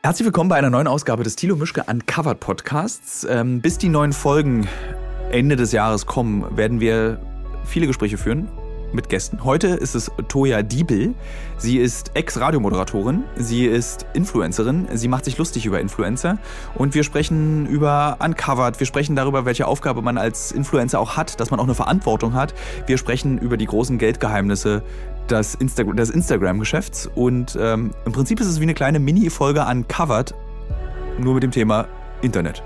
Herzlich willkommen bei einer neuen Ausgabe des Thilo Mischke Uncovered Podcasts. Ähm, bis die neuen Folgen Ende des Jahres kommen, werden wir viele Gespräche führen mit Gästen. Heute ist es Toja Diebel. Sie ist Ex-Radiomoderatorin, sie ist Influencerin, sie macht sich lustig über Influencer und wir sprechen über Uncovered, wir sprechen darüber, welche Aufgabe man als Influencer auch hat, dass man auch eine Verantwortung hat. Wir sprechen über die großen Geldgeheimnisse des, Insta des Instagram-Geschäfts und ähm, im Prinzip ist es wie eine kleine Mini-Folge Uncovered, nur mit dem Thema Internet.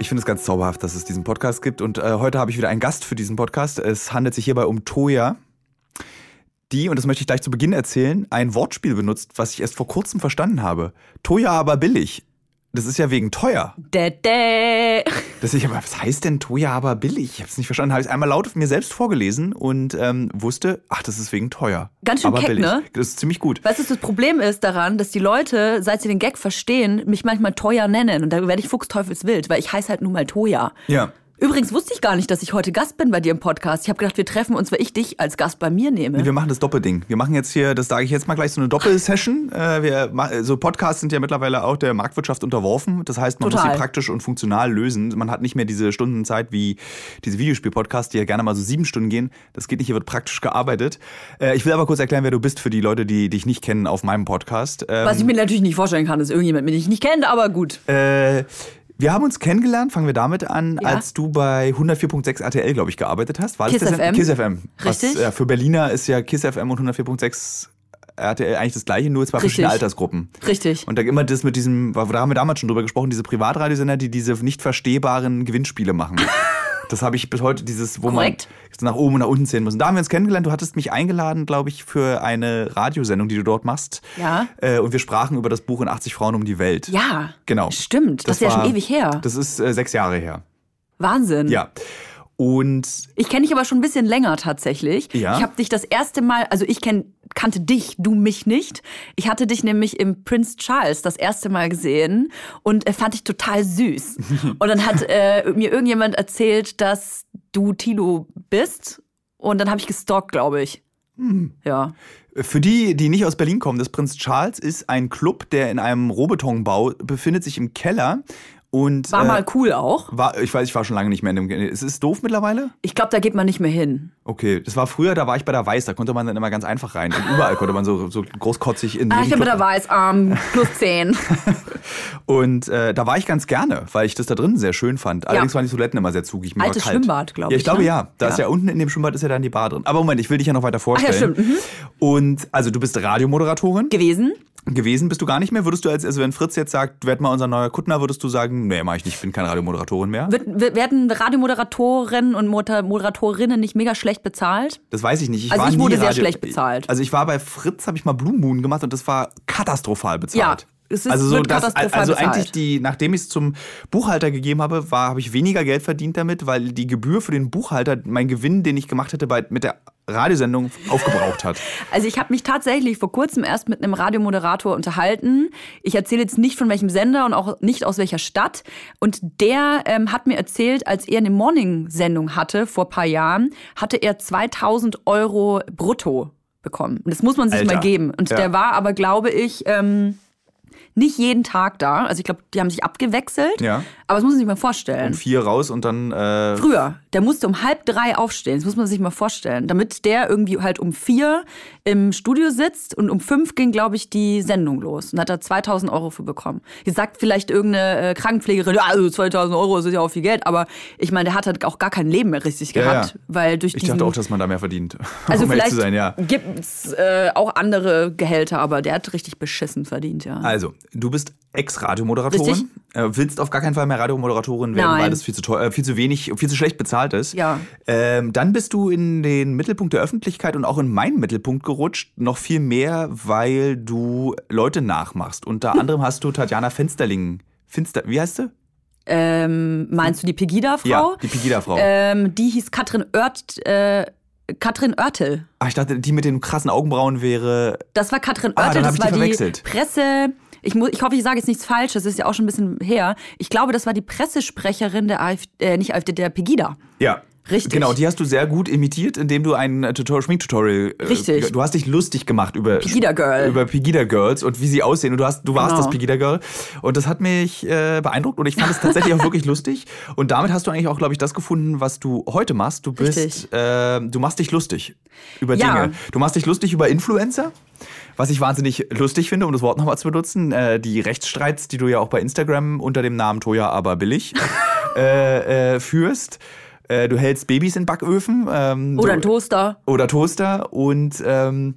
Ich finde es ganz zauberhaft, dass es diesen Podcast gibt. Und äh, heute habe ich wieder einen Gast für diesen Podcast. Es handelt sich hierbei um Toya, die, und das möchte ich gleich zu Beginn erzählen, ein Wortspiel benutzt, was ich erst vor kurzem verstanden habe. Toya aber billig. Das ist ja wegen teuer. Dä, dä. Das ich aber, was heißt denn Toya aber billig? Ich habe es nicht verstanden. Habe ich es einmal laut mir selbst vorgelesen und ähm, wusste, ach, das ist wegen teuer. Ganz schön aber keck, billig. ne? Das ist ziemlich gut. Weißt du, das Problem ist daran, dass die Leute, seit sie den Gag verstehen, mich manchmal Toya nennen. Und da werde ich fuchsteufelswild, weil ich heiße halt nun mal Toya. Ja. Übrigens wusste ich gar nicht, dass ich heute Gast bin bei dir im Podcast. Ich habe gedacht, wir treffen uns, weil ich dich als Gast bei mir nehme. Wir machen das Doppelding. Wir machen jetzt hier, das sage ich jetzt mal gleich, so eine Doppelsession. Äh, wir, so Podcasts sind ja mittlerweile auch der Marktwirtschaft unterworfen. Das heißt, man muss Total. sie praktisch und funktional lösen. Man hat nicht mehr diese Stundenzeit wie diese Videospiel-Podcasts, die ja gerne mal so sieben Stunden gehen. Das geht nicht, hier wird praktisch gearbeitet. Äh, ich will aber kurz erklären, wer du bist für die Leute, die dich nicht kennen auf meinem Podcast. Ähm, Was ich mir natürlich nicht vorstellen kann, ist irgendjemand, den ich nicht kennt, aber gut. äh, wir haben uns kennengelernt, fangen wir damit an, Ja. als du bei 104.6 RTL, glaube ich, gearbeitet hast. War Kiss das FM. Kiss FM. Was, Richtig. äh, für Berliner ist ja Kiss FM und 104.6 RTL eigentlich das gleiche, nur zwei Richtig. verschiedene Altersgruppen. Richtig. Und da immer das mit diesem, da haben wir damals schon drüber gesprochen, diese Privatradiosender, die diese nicht verstehbaren Gewinnspiele machen. Das habe ich bis heute, dieses, wo Korrekt. man nach oben und nach unten zählen muss. Und da haben wir uns kennengelernt. Du hattest mich eingeladen, glaube ich, für eine Radiosendung, die du dort machst. Ja. Äh, und wir sprachen über das Buch in 80 Frauen um die Welt. Ja. Genau. Stimmt. Das, ist ja war- schon ewig her. Das ist äh, sechs Jahre her. Wahnsinn. Ja. Und Ich kenne dich aber schon ein bisschen länger tatsächlich. Ja. Ich habe dich das erste Mal, also ich kenn, kannte dich, du mich nicht. Ich hatte dich nämlich im Prince Charles das erste Mal gesehen und äh, fand dich total süß. und dann hat äh, mir irgendjemand erzählt, dass du Tilo bist und dann habe ich gestalkt, glaube ich. Hm. Ja. für die, die nicht aus Berlin kommen, das Prinz Charles ist ein Club, der in einem Rohbetonbau befindet sich im Keller. Und, War äh, mal cool auch. War, ich weiß, ich war schon lange nicht mehr in dem. Es ist doof mittlerweile? Ich glaube, da geht man nicht mehr hin. Okay, das war früher, da war ich bei der Weiß, da konnte man dann immer ganz einfach rein. Und überall konnte man so, so großkotzig in Ah, ich bin Club- der Weißarm, plus 10. Und äh, da war ich ganz gerne, weil ich das da drin sehr schön fand. Allerdings waren die Toiletten immer sehr zugig. Mir Altes kalt. Schwimmbad, glaub Ja, ich ich, glaube ne? ja. Da Ja. ist ja unten in dem Schwimmbad ist ja dann die Bar drin. Aber Moment, ich will dich ja noch weiter Ach vorstellen. ja, stimmt. Mhm. Und also du bist Radiomoderatorin. Gewesen? Gewesen bist du gar nicht mehr? Würdest du als, also wenn Fritz jetzt sagt, werd mal unser neuer Kuttner, würdest du sagen, nee, mach ich nicht, ich bin keine Radiomoderatorin mehr? Wird, werden Radiomoderatorinnen und Moder- Moderatorinnen nicht mega schlecht bezahlt? Das weiß ich nicht. Ich Also war ich wurde sehr Radio- schlecht bezahlt. Also ich war bei Fritz, habe ich mal Blue Moon gemacht und das war katastrophal bezahlt. Ja, es ist- also so, katastrophal also bezahlt. eigentlich die, nachdem ich es zum Buchhalter gegeben habe, war, habe ich weniger Geld verdient damit, weil die Gebühr für den Buchhalter mein Gewinn, den ich gemacht hätte bei, mit der Radiosendung, aufgebraucht hat. Also ich habe mich tatsächlich vor kurzem erst mit einem Radiomoderator unterhalten. Ich erzähle jetzt nicht von welchem Sender und auch nicht aus welcher Stadt. Und der ähm, hat mir erzählt, als er eine Morning-Sendung hatte vor ein paar Jahren, hatte er 2000 Euro brutto bekommen. Und das muss man sich Alter. mal geben. Und Ja. der war aber, glaube ich, ähm, nicht jeden Tag da. Also ich glaube, die haben sich abgewechselt. Ja. Aber das muss man sich mal vorstellen. Um vier raus und dann äh, Früher, der musste um halb drei aufstehen, das muss man sich mal vorstellen, damit der irgendwie halt um vier im Studio sitzt und um fünf ging, glaube ich, die Sendung los und hat da 2000 Euro für bekommen. Jetzt sagt vielleicht irgendeine äh, Krankenpflegerin, ja, also 2000 Euro ist ja auch viel Geld, aber ich meine, der hat halt auch gar kein Leben mehr richtig Ja, gehabt, ja. weil durch ich dachte auch, dass man da mehr verdient. also um vielleicht ja. gibt's äh, auch andere Gehälter, aber der hat richtig beschissen verdient, ja. Also, du bist Ex-Radiomoderatorin, äh, willst auf gar keinen Fall mehr Radiomoderatorin werden, Nein. weil das viel zu teuer, äh, viel zu wenig, viel zu schlecht bezahlt ist. Ja. Ähm, dann bist du in den Mittelpunkt der Öffentlichkeit und auch in meinen Mittelpunkt gerutscht, noch viel mehr, weil du Leute nachmachst. Unter anderem hast du Tatjana Fensterling, Finster, wie heißt sie? Ähm, meinst du die Pegida-Frau? Ja, die Pegida-Frau. Ähm, die hieß Katrin Oert, äh, Katrin Oertel. Ach, ich dachte, die mit den krassen Augenbrauen wäre. Das war Katrin Ah, Oertel, hab das ich die war die verwechselt. Presse. Ich, muss, ich hoffe, ich sage jetzt nichts Falsches, das ist ja auch schon ein bisschen her. Ich glaube, das war die Pressesprecherin der AfD, äh, nicht AfD, der Pegida. Ja. Richtig. Genau, die hast du sehr gut imitiert, indem du ein äh, Tutorial, Schminktutorial. Äh, Richtig. Du hast dich lustig gemacht über Pegida Girl. über Pegida Girls und wie sie aussehen. Und du hast, du warst Genau. das Pegida Girl. Und das hat mich äh, beeindruckt und ich fand es tatsächlich auch wirklich lustig. Und damit hast du eigentlich auch, glaube ich, das gefunden, was du heute machst. Du bist, äh, du machst dich lustig über Ja. Dinge. Du machst dich lustig über Influencer. Was ich wahnsinnig lustig finde, um das Wort nochmal zu benutzen, äh, die Rechtsstreits, die du ja auch bei Instagram unter dem Namen Toja aber billig äh, äh, führst. Äh, du hältst Babys in Backöfen. Ähm, Oder ein Toaster. oder Toaster und ähm,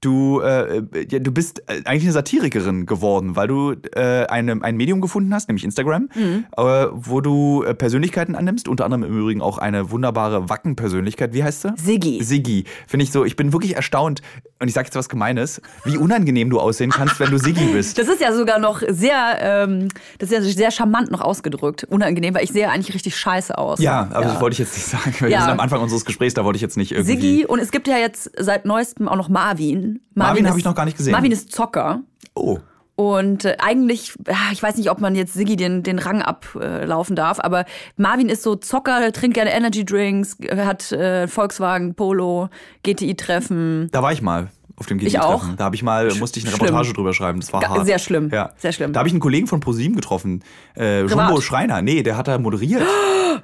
du, äh, ja, du bist äh, eigentlich eine Satirikerin geworden, weil du äh, eine, ein Medium gefunden hast, nämlich Instagram, Mhm. äh, wo du äh, Persönlichkeiten annimmst, unter anderem im Übrigen auch eine wunderbare Wacken-Persönlichkeit. Wie heißt sie? Siggi. Siggi. Finde ich so, ich bin wirklich erstaunt, und ich sage jetzt was Gemeines, wie unangenehm du aussehen kannst, wenn du Siggi bist. Das ist ja sogar noch sehr, ähm, das ist ja sehr charmant noch ausgedrückt. Unangenehm, weil ich sehe eigentlich richtig scheiße aus. Ja, aber das wollte ich jetzt nicht sagen. Wir Ja. sind am Anfang unseres Gesprächs, da wollte ich jetzt nicht irgendwie. Siggi und es gibt ja jetzt seit neuestem auch noch Marvin. Marvin ist- habe ich noch gar nicht gesehen. Marvin ist Zocker. Oh. Und äh, eigentlich, ja, ich weiß nicht, ob man jetzt Siggi den, den Rang ablaufen darf, aber Marvin ist so Zocker, trinkt gerne Energy Drinks, hat äh, Volkswagen, Polo, GTI-Treffen. Da war ich mal auf dem Ich GT-Treffen. auch. Da habe ich mal, musste ich eine Schlimm. Reportage drüber schreiben. Das war Ga- hart. sehr schlimm. Ja. Sehr schlimm. Da habe ich einen Kollegen von ProSieben getroffen. Äh? Jumbo Schreiner. Nee, der hat da moderiert.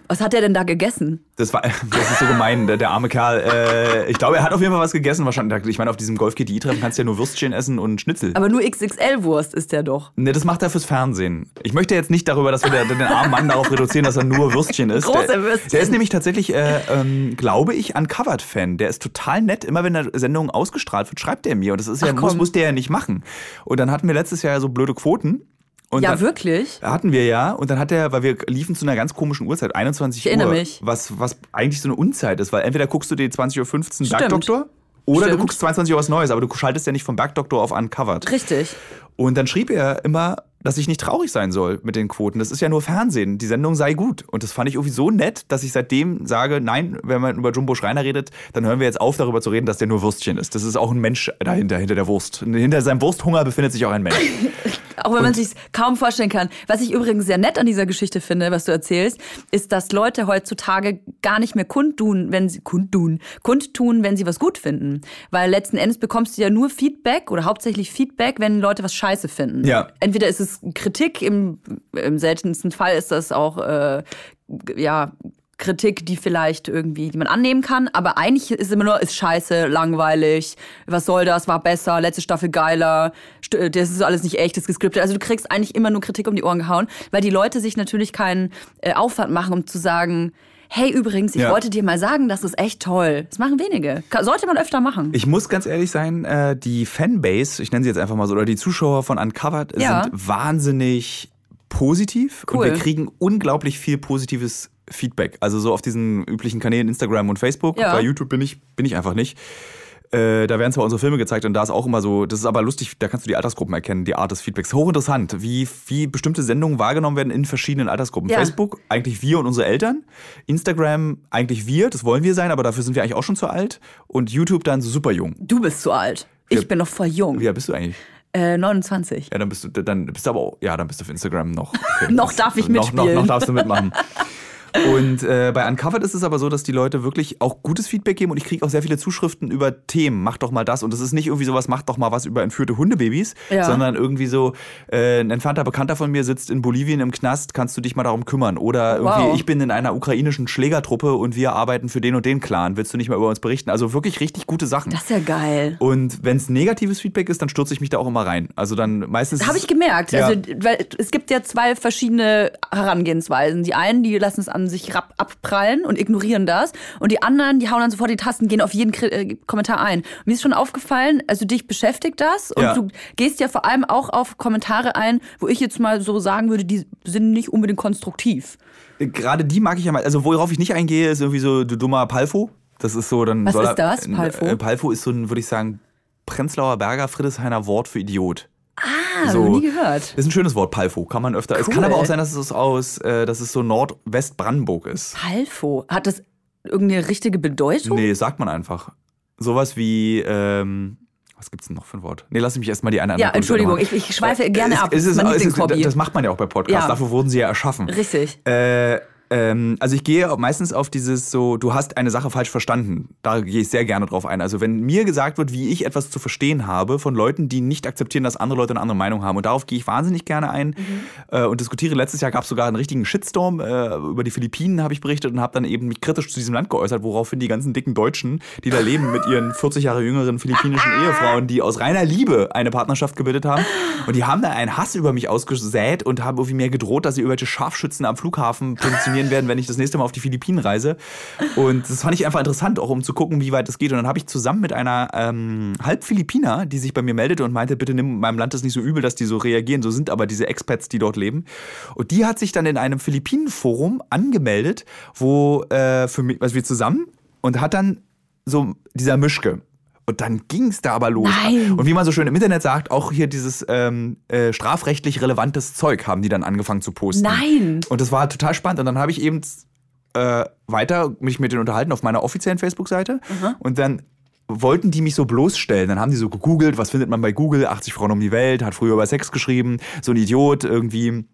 Was hat er denn da gegessen? Das war, das ist so gemein, der, der arme Kerl. Äh, ich glaube, er hat auf jeden Fall was gegessen. Wahrscheinlich. Ich meine, auf diesem Golf GTI-Treffen kannst du ja nur Würstchen essen und Schnitzel. Aber nur XXL-Wurst ist der doch. Nee, das macht er fürs Fernsehen. Ich möchte jetzt nicht darüber, dass wir den, den armen Mann darauf reduzieren, dass er nur Würstchen isst. Große der, Würstchen. Der ist nämlich tatsächlich, äh, ähm, glaube ich, Uncovered-Fan. Der ist total nett. Immer wenn eine Sendung ausgestrahlt wird, schreibt er mir. Und das ist ja, Ach, muss, muss der ja nicht machen. Und dann hatten wir letztes Jahr so blöde Quoten. Und ja, wirklich? Hatten wir ja. Und dann hat er, weil wir liefen zu einer ganz komischen Uhrzeit, 21 Ich erinnere Uhr. mich. Was, was eigentlich so eine Unzeit ist, weil entweder guckst du dir 20.15 Uhr. Bergdoktor oder du Stimmt. guckst 22 Uhr was Neues, aber du schaltest ja nicht vom Bergdoktor auf Uncovered. Richtig. Und dann schrieb er immer, dass ich nicht traurig sein soll mit den Quoten. Das ist ja nur Fernsehen. Die Sendung sei gut. Und das fand ich irgendwie so nett, dass ich seitdem sage, nein, wenn man über Jumbo Schreiner redet, dann hören wir jetzt auf, darüber zu reden, dass der nur Würstchen ist. Das ist auch ein Mensch dahinter, hinter der Wurst. Hinter seinem Wursthunger befindet sich auch ein Mensch. Auch wenn man sich kaum vorstellen kann. Was ich übrigens sehr nett an dieser Geschichte finde, was du erzählst, ist, dass Leute heutzutage gar nicht mehr kundtun, wenn sie kundtun, kundtun, wenn sie was gut finden. Weil letzten Endes bekommst du ja nur Feedback oder hauptsächlich Feedback, wenn Leute was scheiße finden. Ja. Entweder ist es Kritik, im, im seltensten Fall ist das auch äh, ja Kritik, die vielleicht irgendwie, die man annehmen kann, aber eigentlich ist immer nur, ist scheiße, langweilig, was soll das, war besser, letzte Staffel geiler, das ist alles nicht echt, das ist gescriptet. Also du kriegst eigentlich immer nur Kritik um die Ohren gehauen, weil die Leute sich natürlich keinen äh, Aufwand machen, um zu sagen, hey übrigens, ich Ja. wollte dir mal sagen, das ist echt toll. Das machen wenige. Sollte man öfter machen. Ich muss ganz ehrlich sein, äh, die Fanbase, ich nenne sie jetzt einfach mal so, oder die Zuschauer von Uncovered Ja. sind wahnsinnig positiv Cool. und wir kriegen unglaublich viel positives Feedback. Also so auf diesen üblichen Kanälen Instagram und Facebook. Ja. Bei YouTube bin ich, bin ich einfach nicht. Äh, da werden zwar unsere Filme gezeigt und da ist auch immer so, das ist aber lustig, da kannst du die Altersgruppen erkennen, die Art des Feedbacks. Hochinteressant, wie, wie bestimmte Sendungen wahrgenommen werden in verschiedenen Altersgruppen. Ja. Facebook, eigentlich wir und unsere Eltern. Instagram, eigentlich wir, das wollen wir sein, aber dafür sind wir eigentlich auch schon zu alt. Und YouTube dann so super jung. Du bist zu alt. Ich Ja. bin noch voll jung. Wie alt bist du eigentlich? Äh, 29. Ja, dann bist du, dann bist du aber auch, ja, dann bist du auf Instagram noch. Okay. Noch darf ich noch, noch, mitspielen. noch darfst du mitmachen. Und äh, bei Uncovered ist es aber so, dass die Leute wirklich auch gutes Feedback geben und ich kriege auch sehr viele Zuschriften über Themen. Mach doch mal das. Und es ist nicht irgendwie sowas, mach doch mal was über entführte Hundebabys, Ja. sondern irgendwie so, äh, ein entfernter Bekannter von mir sitzt in Bolivien im Knast, kannst du dich mal darum kümmern? Oder irgendwie, Wow. ich bin in einer ukrainischen Schlägertruppe und wir arbeiten für den und den Clan. Willst du nicht mal über uns berichten? Also wirklich richtig gute Sachen. Das ist ja geil. und wenn es negatives Feedback ist, dann stürze ich mich da auch immer rein. Also dann meistens. Habe ich gemerkt. Ja. Also, es gibt ja zwei verschiedene Herangehensweisen. Die einen, die lassen es an sich rab- abprallen und ignorieren das. Und die anderen, die hauen dann sofort die Tasten, gehen auf jeden Kri äh, Kommentar ein. Mir ist schon aufgefallen, also dich beschäftigt das. Und Ja. du gehst ja vor allem auch auf Kommentare ein, wo ich jetzt mal so sagen würde, die sind nicht unbedingt konstruktiv. Gerade die mag ich ja mal. Also worauf ich nicht eingehe, ist irgendwie so du dummer Palfo. Das ist so dann. Was ist das, Palfo? Äh, Palfo ist so ein, würde ich sagen, Prenzlauer Berger Friedrichshainer Wort für Idiot. Ah, So. nie gehört. Ist ein schönes Wort, Palfo. Kann man öfter. Es kann Cool. aber auch sein, dass es aus, äh, dass es so Nordwestbrandenburg ist. Palfo. Hat das irgendeine richtige Bedeutung? Nee, sagt man einfach. Sowas wie, ähm, was gibt's denn noch für ein Wort? Nee, lass mich erstmal die eine Ja, Entschuldigung, ich, ich schweife machen. gerne ab. Ist, ist ist, das macht man ja auch bei Podcasts. Ja. Dafür wurden sie ja erschaffen. Richtig. Äh, Ähm, also ich gehe meistens auf dieses so, du hast eine Sache falsch verstanden. Da gehe ich sehr gerne drauf ein. Also wenn mir gesagt wird, wie ich etwas zu verstehen habe von Leuten, die nicht akzeptieren, dass andere Leute eine andere Meinung haben. Und darauf gehe ich wahnsinnig gerne ein mhm. äh, und diskutiere. Letztes Jahr gab es sogar einen richtigen Shitstorm. Äh, über die Philippinen habe ich berichtet und habe dann eben mich kritisch zu diesem Land geäußert, woraufhin die ganzen dicken Deutschen, die da leben mit ihren 40 Jahre jüngeren philippinischen Ehefrauen, die aus reiner Liebe eine Partnerschaft gebildet haben. Und die haben da einen Hass über mich ausgesät und haben irgendwie mir gedroht, dass sie irgendwelche Scharfschützen am Flughafen positionieren werden, wenn ich das nächste Mal auf die Philippinen reise. Und das fand ich einfach interessant, auch um zu gucken, wie weit das geht. Und dann habe ich zusammen mit einer ähm, Halb-Philippiner, die sich bei mir meldete und meinte, bitte nimm meinem Land das nicht so übel, dass die so reagieren. So sind aber diese Expats, die dort leben. Und die hat sich dann in einem Philippinen-Forum angemeldet, wo äh, für mich, also wir zusammen und hat dann so dieser Mischke. Und dann ging es da aber los. Nein. Und wie man so schön im Internet sagt, auch hier dieses ähm, äh, strafrechtlich relevantes Zeug haben die dann angefangen zu posten. Nein. Und das war total spannend. Und dann habe ich eben äh, weiter mich mit denen unterhalten auf meiner offiziellen Facebook-Seite. Mhm. Und dann wollten die mich so bloßstellen. Dann haben die so gegoogelt, was findet man bei Google? 80 Frauen um die Welt, hat früher über Sex geschrieben, so ein Idiot irgendwie.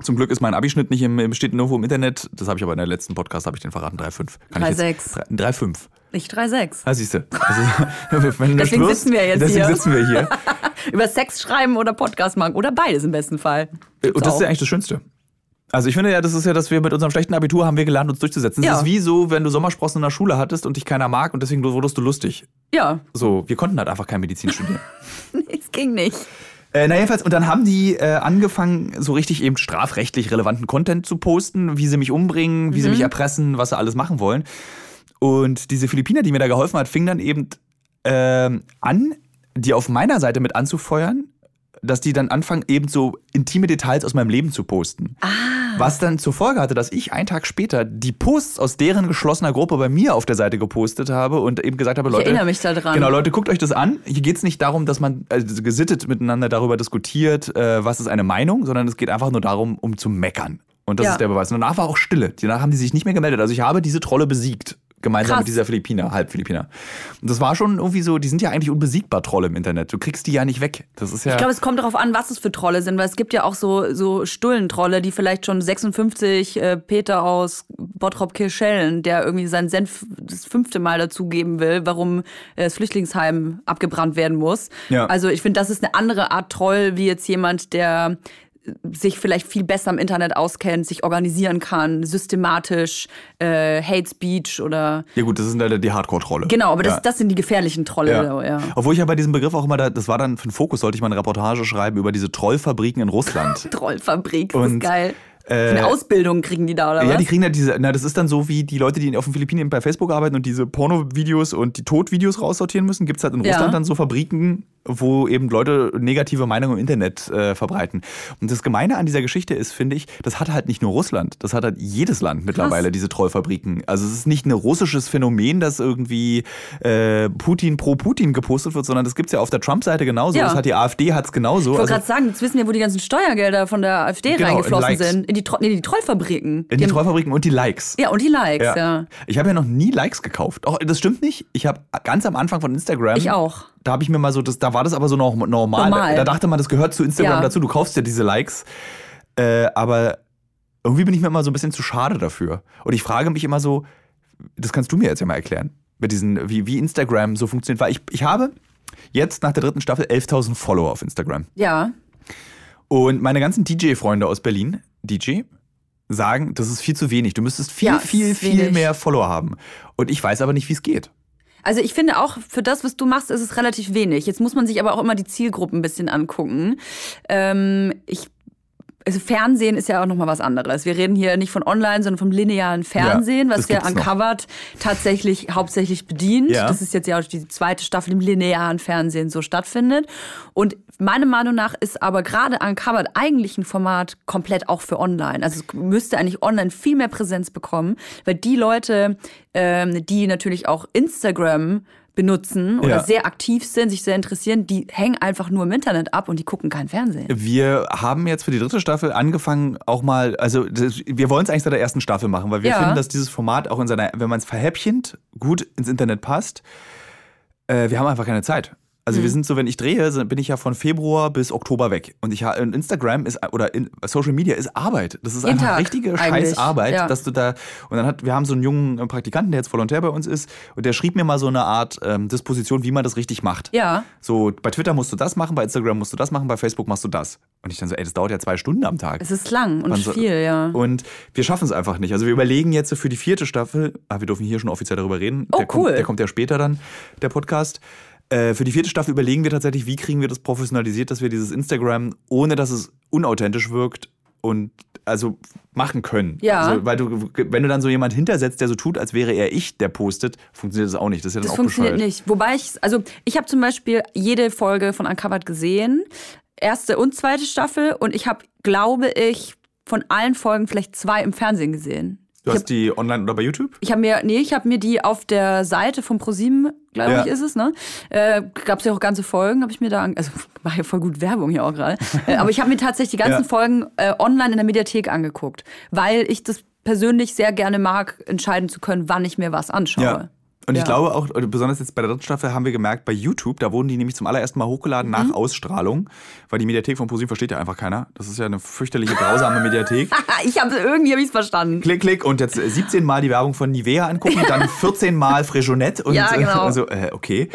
Zum Glück ist mein Abischnitt nicht im, steht nirgendwo im Internet. Das habe ich aber in der letzten Podcast, habe ich den verraten, 3,5. 3,6. 3,5. Ich 3,6. Ah, siehst du. Also, deswegen Schluss, sitzen wir jetzt deswegen hier. sitzen wir hier. Über Sex schreiben oder Podcast machen oder beides im besten Fall. Gibt's Und das auch. ist ja eigentlich das Schönste. Also ich finde ja, das ist ja, dass wir mit unserem schlechten Abitur haben wir gelernt, uns durchzusetzen. Das ja. ist wie so, wenn du Sommersprossen in der Schule hattest und dich keiner mag und deswegen wurdest du lustig. Ja. So, wir konnten halt einfach kein Medizin studieren. es ging nicht. Äh, na jedenfalls, und dann haben die äh, angefangen, so richtig eben strafrechtlich relevanten Content zu posten, wie sie mich umbringen, wie mhm. sie mich erpressen, was sie alles machen wollen. Und diese Philippiner, die mir da geholfen hat, fing dann eben äh, an, die auf meiner Seite mit anzufeuern, dass die dann anfangen, eben so intime Details aus meinem Leben zu posten. Ah. Was dann zur Folge hatte, dass ich einen Tag später die Posts aus deren geschlossener Gruppe bei mir auf der Seite gepostet habe und eben gesagt habe, Leute. Ich erinnere mich daran. Genau, Leute, guckt euch das an. Hier geht es nicht darum, dass man also gesittet miteinander darüber diskutiert, äh, was ist eine Meinung, sondern es geht einfach nur darum, um zu meckern. Und das ja. ist der Beweis. Und danach war auch Stille. Danach haben die sich nicht mehr gemeldet. Also ich habe diese Trolle besiegt gemeinsam Krass. mit dieser Philippiner, Halbphilippiner. Und das war schon irgendwie so, die sind ja eigentlich unbesiegbar Trolle im Internet. Du kriegst die ja nicht weg. Das ist ja ich glaube, es kommt darauf an, was es für Trolle sind, weil es gibt ja auch so, so Stullentrolle, die vielleicht schon 56 äh, Peter aus Bottrop-Kirschellen, der irgendwie seinen Senf das fünfte Mal dazugeben will, warum äh, das Flüchtlingsheim abgebrannt werden muss. Ja. Also ich finde, das ist eine andere Art Troll, wie jetzt jemand, der sich vielleicht viel besser im Internet auskennt, sich organisieren kann, systematisch, äh, Hate Speech oder. Ja, gut, das sind leider die Hardcore-Trolle. Genau, aber das, ja. das sind die gefährlichen Trolle. Ja. Ja. Obwohl ich ja bei diesem Begriff auch immer, da, das war dann für den Fokus, sollte ich mal eine Reportage schreiben über diese Trollfabriken in Russland. Trollfabrik, das ist geil. Äh, eine Ausbildung kriegen die da, oder ja, was? Ja, die kriegen da diese, na, das ist dann so wie die Leute, die auf den Philippinen bei Facebook arbeiten und diese Porno-Videos und die Tod-Videos raussortieren müssen, gibt es halt in Russland ja. dann so Fabriken, wo eben Leute negative Meinungen im Internet äh, verbreiten. Und das Gemeine an dieser Geschichte ist, finde ich, das hat halt nicht nur Russland, das hat halt jedes Land mittlerweile, Krass. diese Trollfabriken. Also es ist nicht ein russisches Phänomen, dass irgendwie äh, Putin pro Putin gepostet wird, sondern das gibt es ja auf der Trump-Seite genauso. Ja. Das hat die AfD hat es genauso. Ich wollte also, gerade sagen, jetzt wissen wir, wo die ganzen Steuergelder von der AfD genau, reingeflossen sind. In die, Tro nee, die Trollfabriken. In die, die Trollfabriken und die Likes. Ja, und die Likes, ja. ja. Ich habe ja noch nie Likes gekauft. Oh, das stimmt nicht. Ich habe ganz am Anfang von Instagram. Ich auch da habe ich mir mal so, das, da war das aber so noch normal. normal. Da dachte man, das gehört zu Instagram ja. dazu. Du kaufst ja diese Likes. Äh, aber irgendwie bin ich mir immer so ein bisschen zu schade dafür. Und ich frage mich immer so, das kannst du mir jetzt ja mal erklären, mit diesen, wie, wie Instagram so funktioniert. Weil ich, ich habe jetzt nach der dritten Staffel 11.000 Follower auf Instagram. Ja. Und meine ganzen DJ-Freunde aus Berlin, DJ, sagen, das ist viel zu wenig. Du müsstest viel, ja, viel, viel wenig. mehr Follower haben. Und ich weiß aber nicht, wie es geht. Also ich finde auch, für das, was du machst, ist es relativ wenig. Jetzt muss man sich aber auch immer die Zielgruppen ein bisschen angucken. Ähm, ich also Fernsehen ist ja auch nochmal was anderes. Wir reden hier nicht von online, sondern vom linearen Fernsehen, ja, was ja Uncovered noch. tatsächlich hauptsächlich bedient. Ja. Das ist jetzt ja auch die zweite Staffel im linearen Fernsehen so stattfindet. Und meiner Meinung nach ist aber gerade Uncovered eigentlich ein Format komplett auch für online. Also es müsste eigentlich online viel mehr Präsenz bekommen, weil die Leute, ähm, die natürlich auch Instagram benutzen oder ja. sehr aktiv sind, sich sehr interessieren, die hängen einfach nur im Internet ab und die gucken kein Fernsehen. Wir haben jetzt für die dritte Staffel angefangen, auch mal, also wir wollen es eigentlich seit der ersten Staffel machen, weil wir ja. finden, dass dieses Format auch in seiner, wenn man es verhäppchent, gut ins Internet passt. Äh, wir haben einfach keine Zeit. Also wir sind so, wenn ich drehe, bin ich ja von Februar bis Oktober weg. Und ich und Instagram ist oder in, Social Media ist Arbeit. Das ist Jeden einfach Tag richtige Scheißarbeit, ja. dass du da und dann hat wir haben so einen jungen Praktikanten, der jetzt Volontär bei uns ist und der schrieb mir mal so eine Art ähm, Disposition, wie man das richtig macht. Ja. So bei Twitter musst du das machen, bei Instagram musst du das machen, bei Facebook machst du das. Und ich dann so, ey, das dauert ja zwei Stunden am Tag. Es ist lang und so- viel, ja. Und wir schaffen es einfach nicht. Also wir überlegen jetzt so für die vierte Staffel, ah, wir dürfen hier schon offiziell darüber reden. Oh, der cool. Kommt, der kommt ja später dann, der Podcast. Äh, für die vierte Staffel überlegen wir tatsächlich, wie kriegen wir das professionalisiert, dass wir dieses Instagram, ohne dass es unauthentisch wirkt und also machen können. Ja. Also, weil du, wenn du dann so jemand hintersetzt, der so tut, als wäre er ich, der postet, funktioniert das auch nicht. Das ist ja dann Das auch funktioniert bescheuert. nicht. Wobei ich, also ich habe zum Beispiel jede Folge von Uncovered gesehen, erste und zweite Staffel, und ich habe, glaube ich, von allen Folgen vielleicht zwei im Fernsehen gesehen. Du Ich hast die online oder bei YouTube? Ich habe mir, nee, ich habe mir die auf der Seite von ProSieben, glaube Ja. ich, ist es, ne? Äh, Gab es ja auch ganze Folgen, habe ich mir da, also mache ja voll gut Werbung hier auch gerade. äh, aber ich habe mir tatsächlich die ganzen Ja. Folgen äh, online in der Mediathek angeguckt, weil ich das persönlich sehr gerne mag, entscheiden zu können, wann ich mir was anschaue. Ja. Und ich Ja. glaube auch, besonders jetzt bei der dritten Staffel haben wir gemerkt, bei YouTube, da wurden die nämlich zum allerersten Mal hochgeladen nach Mhm. Ausstrahlung, weil die Mediathek von ProSieben versteht ja einfach keiner. Das ist ja eine fürchterliche, grausame Mediathek. Ich habe irgendwie hab ich's verstanden. Klick, klick und jetzt 17 Mal die Werbung von Nivea angucken, dann 14 Mal Fresjonette und Ja, genau. also äh, okay.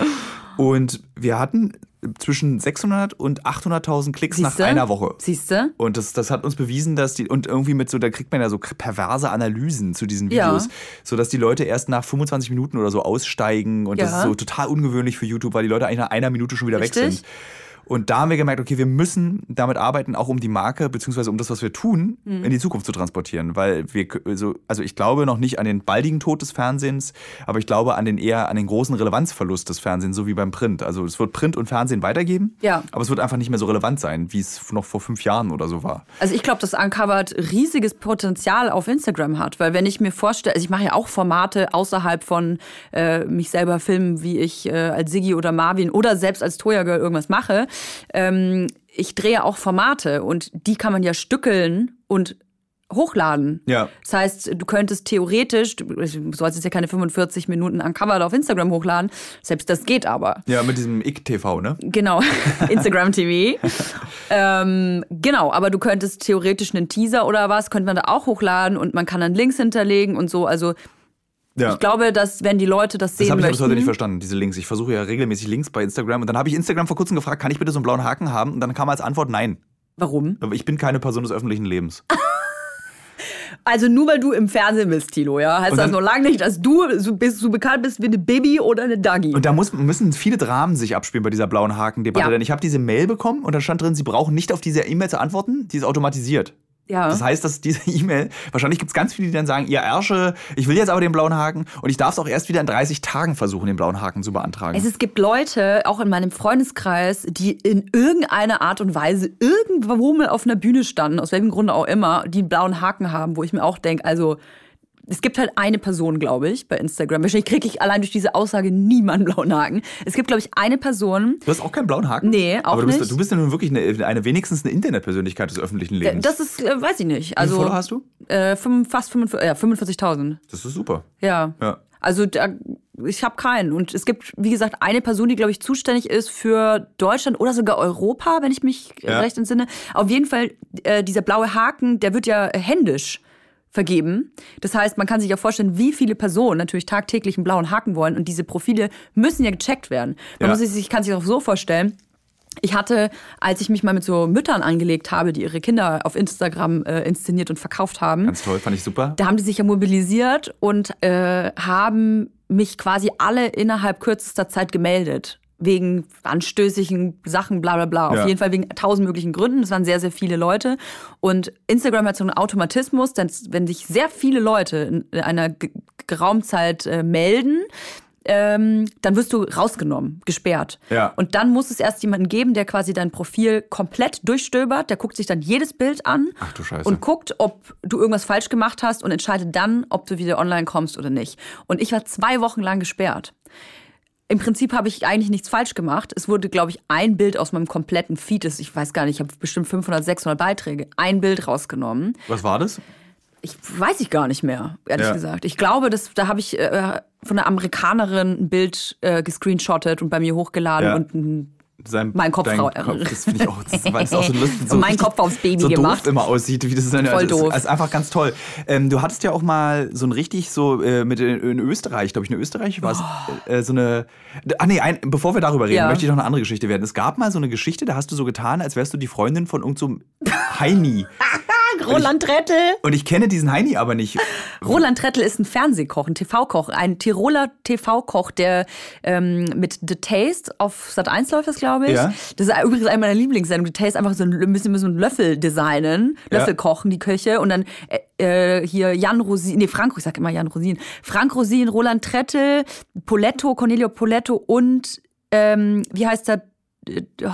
Und wir hatten zwischen 600 und 800.000 Klicks nach einer Woche. Siehst du? Und das, das hat uns bewiesen, dass die, und irgendwie mit so, da kriegt man ja so perverse Analysen zu diesen Ja. Videos, sodass die Leute erst nach 25 Minuten oder so aussteigen und das Ja. ist so total ungewöhnlich für YouTube, weil die Leute eigentlich nach einer Minute schon wieder weg Richtig. sind. Und da haben wir gemerkt, okay, wir müssen damit arbeiten, auch um die Marke, beziehungsweise um das, was wir tun, Mhm. in die Zukunft zu transportieren. Weil wir, so, also ich glaube noch nicht an den baldigen Tod des Fernsehens, aber ich glaube an den eher an den großen Relevanzverlust des Fernsehens, so wie beim Print. Also es wird Print und Fernsehen weitergeben, Ja. aber es wird einfach nicht mehr so relevant sein, wie es noch vor fünf Jahren oder so war. Also ich glaube, dass Uncovered riesiges Potenzial auf Instagram hat, weil wenn ich mir vorstelle, also ich mache ja auch Formate außerhalb von äh, mich selber filmen, wie ich äh, als Siggi oder Marvin oder selbst als Toya Girl irgendwas mache. Ähm, ich drehe auch Formate und die kann man ja stückeln und hochladen. Ja. Das heißt, du könntest theoretisch, du sollst jetzt ja keine 45 Minuten Uncovered auf Instagram hochladen, selbst das geht aber. Ja, mit diesem IK-TV, ne? Genau, Instagram TV. ähm, genau, aber du könntest theoretisch einen Teaser oder was, könnte man da auch hochladen und man kann dann Links hinterlegen und so. Also Ja. ich glaube, dass wenn die Leute das das sehen habe ich bis heute nicht möchten, verstanden, diese Links. Ich versuche ja regelmäßig Links bei Instagram und dann habe ich Instagram vor kurzem gefragt, kann ich bitte so einen blauen Haken haben? Und dann kam als Antwort nein. warum? Aber ich bin keine Person des öffentlichen Lebens. Also nur weil du im Fernsehen bist, Tilo, ja, heißt Und das dann- noch lange nicht, dass du so, bist, so bekannt bist wie eine Bibi oder eine Dagi. Und da muss, müssen viele Dramen sich abspielen bei dieser blauen Haken-Debatte. Ja. Denn ich habe diese Mail bekommen und da stand drin, Sie brauchen nicht auf diese E-Mail zu antworten, die ist automatisiert. Ja. Das heißt, dass diese E-Mail, wahrscheinlich gibt es ganz viele, die dann sagen, ihr Ärsche, ich will jetzt aber den blauen Haken und ich darf es auch erst wieder in 30 Tagen versuchen, den blauen Haken zu beantragen. Es, es gibt Leute, auch in meinem Freundeskreis, die in irgendeiner Art und Weise irgendwo mal auf einer Bühne standen, aus welchem Grunde auch immer, die einen blauen Haken haben, wo ich mir auch denke, also es gibt halt eine Person, glaube ich, bei Instagram. Wahrscheinlich kriege ich allein durch diese Aussage niemanden blauen Haken. Es gibt, glaube ich, eine Person, du hast auch keinen blauen Haken? Nee, auch aber du bist, nicht. Du bist ja nun wirklich eine, eine wenigstens eine Internetpersönlichkeit des öffentlichen Lebens. das ist, äh, weiß ich nicht. Wie viele Also Follower hast du? äh, fast 45 ja, 45.000. Das ist super. Ja. Ja. Also da, ich habe keinen. Und es gibt, wie gesagt, eine Person, die, glaube ich, zuständig ist für Deutschland oder sogar Europa, wenn ich mich Ja. recht entsinne. Auf jeden Fall, äh, dieser blaue Haken, der wird ja händisch vergeben. Das heißt, man kann sich ja vorstellen, wie viele Personen natürlich tagtäglich einen blauen Haken wollen. Und diese Profile müssen ja gecheckt werden. Man Ja. muss sich, kann sich auch so vorstellen, ich hatte, als ich mich mal mit so Müttern angelegt habe, die ihre Kinder auf Instagram äh, inszeniert und verkauft haben, Ganz toll, fand ich super. da haben die sich ja mobilisiert und äh, haben mich quasi alle innerhalb kürzester Zeit gemeldet. Wegen anstößigen Sachen, bla bla bla. Ja. Auf jeden Fall wegen tausend möglichen Gründen. Es waren sehr, sehr viele Leute. Und Instagram hat so einen Automatismus, denn wenn sich sehr viele Leute in einer G- geraumen Zeit äh, melden, ähm, dann wirst du rausgenommen, gesperrt. Ja. Und dann muss es erst jemanden geben, der quasi dein Profil komplett durchstöbert. Der guckt sich dann jedes Bild an Ach du Scheiße. und guckt, ob du irgendwas falsch gemacht hast und entscheidet dann, ob du wieder online kommst oder nicht. Und ich war zwei Wochen lang gesperrt. Im Prinzip habe ich eigentlich nichts falsch gemacht. Es wurde, glaube ich, ein Bild aus meinem kompletten Feed, das- ich weiß gar nicht, ich habe bestimmt 500, 600 Beiträge, ein Bild rausgenommen. Was war das? Ich weiß ich gar nicht mehr, ehrlich Ja. gesagt. Ich glaube, dass, da habe ich äh, von einer Amerikanerin ein Bild äh, gescreenshottet und bei mir hochgeladen Ja. und ein Sein, Mein Kopf, Kopf, das finde ich auch, das, weil es auch so lustig Und mein Kopf aufs Baby so gemacht. doof immer aussieht, wie das dann Voll also, doof. Das ist einfach ganz toll. Ähm, du hattest ja auch mal so ein richtig so äh, mit in, in Österreich, glaube ich, in Österreich war es äh, so eine. Ah nee, ein, bevor wir darüber reden, Ja. möchte ich noch eine andere Geschichte werden. Es gab mal so eine Geschichte, da hast du so getan, als wärst du die Freundin von irgendeinem so Heini. Roland Trettel. Und ich kenne diesen Heini aber nicht. Roland Trettel ist ein Fernsehkoch, ein TV-Koch, ein Tiroler TV-Koch, der ähm, mit The Taste auf Sat 1 läuft das, glaube ich. Ja. Das ist übrigens eine meiner Lieblingssendungen. The Taste einfach so ein bisschen so einen Löffel designen, Ja. Löffel kochen, die Köche. Und dann äh, äh, hier Jan Rosin, nee, Frank, ich sag immer Jan Rosin. Frank Rosin, Roland Trettel, Poletto, Cornelio Poletto und ähm, wie heißt der? Äh, oh,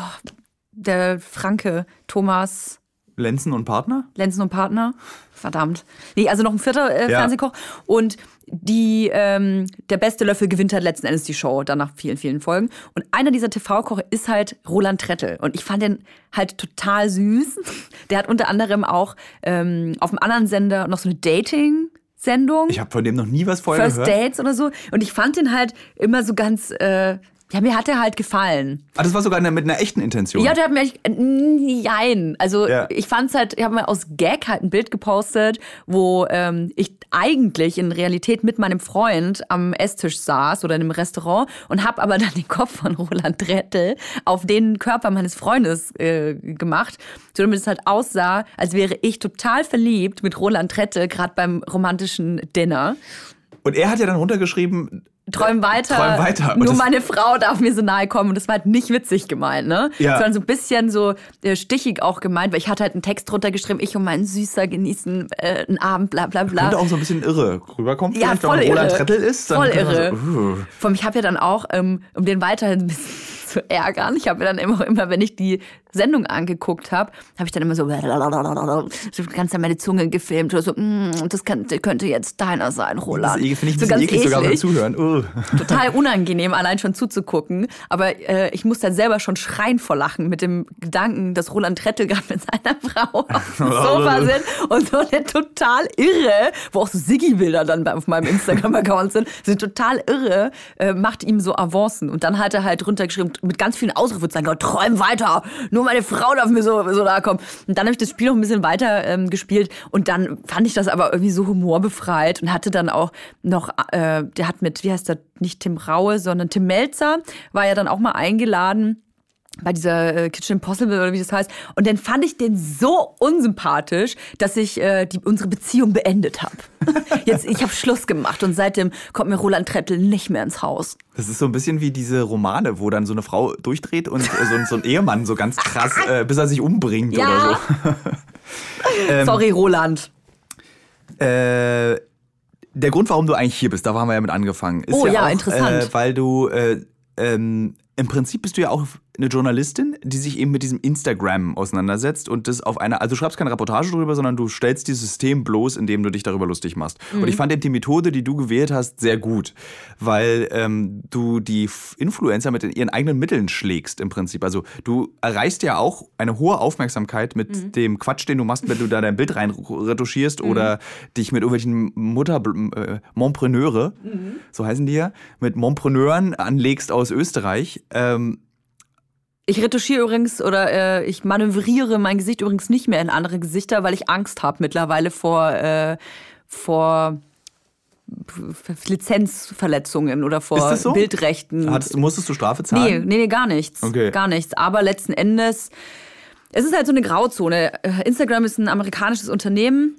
der Franke, Thomas. Lenzen und Partner? Lenzen und Partner. Verdammt. Nee, also noch ein vierter äh, Ja. Fernsehkoch. Und die, ähm, der beste Löffel gewinnt halt letzten Endes die Show, dann nach vielen, vielen Folgen. Und einer dieser TV-Koche ist halt Roland Trettel. Und ich fand den halt total süß. Der hat unter anderem auch ähm, auf einem anderen Sender noch so eine Dating-Sendung. Ich habe von dem noch nie was vorher First gehört. Dates oder so. Und ich fand den halt immer so ganz, äh, ja, mir hat er halt gefallen. Ah, das war sogar mit einer echten Intention. Ja, der hat mir echt, nein. Also Ja. ich fand's halt, ich habe mir aus Gag halt ein Bild gepostet, wo ähm, ich eigentlich in Realität mit meinem Freund am Esstisch saß oder in einem Restaurant und habe aber dann den Kopf von Roland Trettel auf den Körper meines Freundes äh, gemacht, so damit es halt aussah, als wäre ich total verliebt mit Roland Trettel, gerade beim romantischen Dinner. Und er hat ja dann runtergeschrieben, Träum weiter. Träum weiter. Und Nur meine Frau darf mir so nahe kommen. Und das war halt nicht witzig gemeint, ne? Ja. Sondern so ein bisschen so äh, stichig auch gemeint, weil ich hatte halt einen Text drunter geschrieben, ich und mein Süßer genießen äh, einen Abend, bla bla bla. könnte auch so ein bisschen irre rüberkommen. Ja, voll wenn Roland irre. Trettel ist. Voll irre. So, uh. Vor allem, ich habe ja dann auch, ähm, um den weiterhin ein bisschen zu ärgern, ich habe ja dann immer, immer, wenn ich die Sendung angeguckt habe, habe ich dann immer so, so ganz an meine Zunge gefilmt oder so, mm, das kann, das könnte jetzt deiner sein, Das Roland. finde ich ein so bisschen eklig, sogar beim Zuhören. Uh. total unangenehm, allein schon zuzugucken. Aber äh, ich muss dann selber schon schreien vor Lachen mit dem Gedanken, dass Roland Trettel gerade mit seiner Frau auf dem Sofa sind und so eine total irre, wo auch so Siggi-Bilder dann auf meinem Instagram-Account sind, sind total irre, äh, macht ihm so Avancen. Und dann hat er halt runtergeschrieben, mit ganz vielen Ausrufezeichen, träum weiter, nur meine Frau darf mir so, so nahe kommen. Und dann habe ich das Spiel noch ein bisschen weiter ähm, gespielt und dann fand ich das aber irgendwie so humorbefreit und hatte dann auch noch, äh, der hat mit, wie heißt der, nicht Tim Raue, sondern Tim Melzer, war ja dann auch mal eingeladen bei dieser äh, Kitchen Impossible oder wie das heißt. Und dann fand ich den so unsympathisch, dass ich äh, die, unsere Beziehung beendet habe. Jetzt, ich habe Schluss gemacht und seitdem kommt mir Roland Trettel nicht mehr ins Haus. Das ist so ein bisschen wie diese Romane, wo dann so eine Frau durchdreht und äh, so, ein- so ein Ehemann so ganz krass, äh, bis er sich umbringt Ja. oder so. Sorry, Roland. Äh, der Grund, warum du eigentlich hier bist, da haben wir ja mit angefangen, ist Oh ja, ja, auch, interessant. Äh, weil du äh, ähm, im Prinzip bist du ja auch eine Journalistin, die sich eben mit diesem Instagram auseinandersetzt und das auf einer, also du schreibst keine Reportage drüber, sondern du stellst dieses System bloß, indem du dich darüber lustig machst. Mhm. Und ich fand eben die Methode, die du gewählt hast, sehr gut, weil ähm, du die Influencer mit ihren eigenen Mitteln schlägst im Prinzip. Also du erreichst ja auch eine hohe Aufmerksamkeit mit Mhm. dem Quatsch, den du machst, wenn du da dein Bild rein retuschierst oder dich mit irgendwelchen Mutter äh, Montpreneure, so heißen die ja, mit Montpreneuren anlegst aus Österreich. Ähm, Ich retuschiere übrigens oder äh, ich manövriere mein Gesicht übrigens nicht mehr in andere Gesichter, weil ich Angst habe mittlerweile vor, äh, vor Lizenzverletzungen oder vor so? Bildrechten. hattest, musstest du Strafe Nee, zahlen? nee, nee, gar nichts. Okay. Gar nichts. Aber letzten Endes, es ist halt so eine Grauzone. Äh, Instagram ist ein amerikanisches Unternehmen.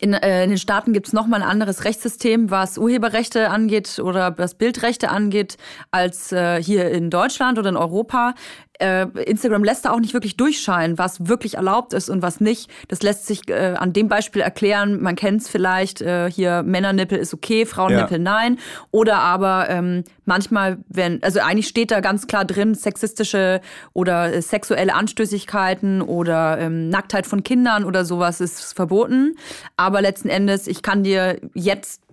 In, äh, in den Staaten gibt es nochmal ein anderes Rechtssystem, was Urheberrechte angeht oder was Bildrechte angeht, als äh, hier in Deutschland oder in Europa. Äh, Instagram lässt da auch nicht wirklich durchscheinen, was wirklich erlaubt ist und was nicht. Das lässt sich äh, an dem Beispiel erklären. Man kennt es vielleicht, äh, hier Männernippel ist okay, Frauennippel Ja. nein. Oder aber ähm, manchmal, wenn, also eigentlich steht da ganz klar drin, sexistische oder äh, sexuelle Anstößigkeiten oder ähm, Nacktheit von Kindern oder sowas ist verboten. Aber letzten Endes, ich kann dir jetzt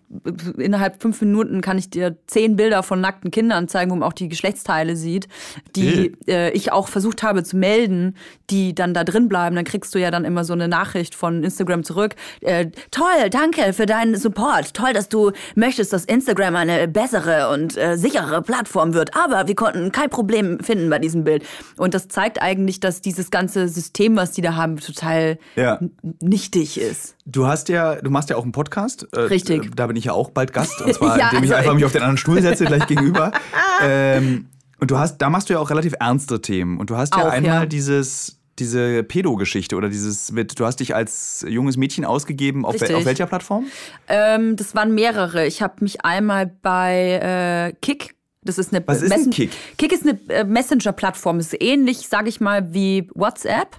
innerhalb fünf Minuten kann ich dir zehn Bilder von nackten Kindern zeigen, wo man auch die Geschlechtsteile sieht, die äh, ich auch versucht habe zu melden, die dann da drin bleiben. Dann kriegst du ja dann immer so eine Nachricht von Instagram zurück. Äh, toll, danke für deinen Support. Toll, dass du möchtest, dass Instagram eine bessere und äh, sichere Plattform wird. Aber wir konnten kein Problem finden bei diesem Bild. Und das zeigt eigentlich, dass dieses ganze System, was die da haben, total Ja. nichtig ist. Du hast ja, du machst ja auch einen Podcast. Äh, Richtig. Da bin ich ja auch bald Gast. Und zwar, Ja, indem ich also einfach ich- mich auf den anderen Stuhl setze, gleich gegenüber. Ähm, und du hast, da machst du ja auch relativ ernste Themen. Und du hast ja Auch, einmal ja. dieses, diese Pedo-Geschichte oder dieses mit, du hast dich als junges Mädchen ausgegeben. Auf, wel, auf welcher Plattform? Ähm, das waren mehrere. Ich habe mich einmal bei äh, Kick. Das ist eine Was ist denn Kick? Kick ist eine äh, Messenger-Plattform. Ist ähnlich, sage ich mal, wie WhatsApp.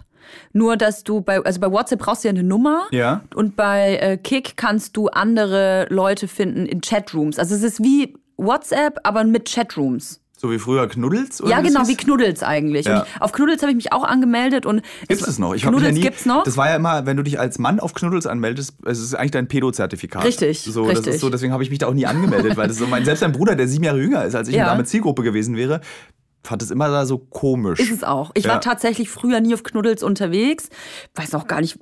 Nur, dass du bei, also bei WhatsApp brauchst du ja eine Nummer. Ja. Und bei äh, Kick kannst du andere Leute finden in Chatrooms. Also es ist wie WhatsApp, aber mit Chatrooms. So wie früher Knuddels? Oder Ja, das genau, wie Knuddels eigentlich. Ja. Und auf Knuddels habe ich mich auch angemeldet und Gibt es noch? Ich Knuddels ja nie, gibt's noch. Das war ja immer, wenn du dich als Mann auf Knuddels anmeldest, es ist eigentlich dein Pedo-Zertifikat. Richtig, So, Das richtig. ist so, deswegen habe ich mich da auch nie angemeldet, weil das so mein, selbst mein Bruder, der sieben Jahre jünger ist, als ich Ja. in der Zielgruppe gewesen wäre, fand es immer da so komisch. Ist es auch. Ich Ja. war tatsächlich früher nie auf Knuddels unterwegs. Weiß auch gar nicht.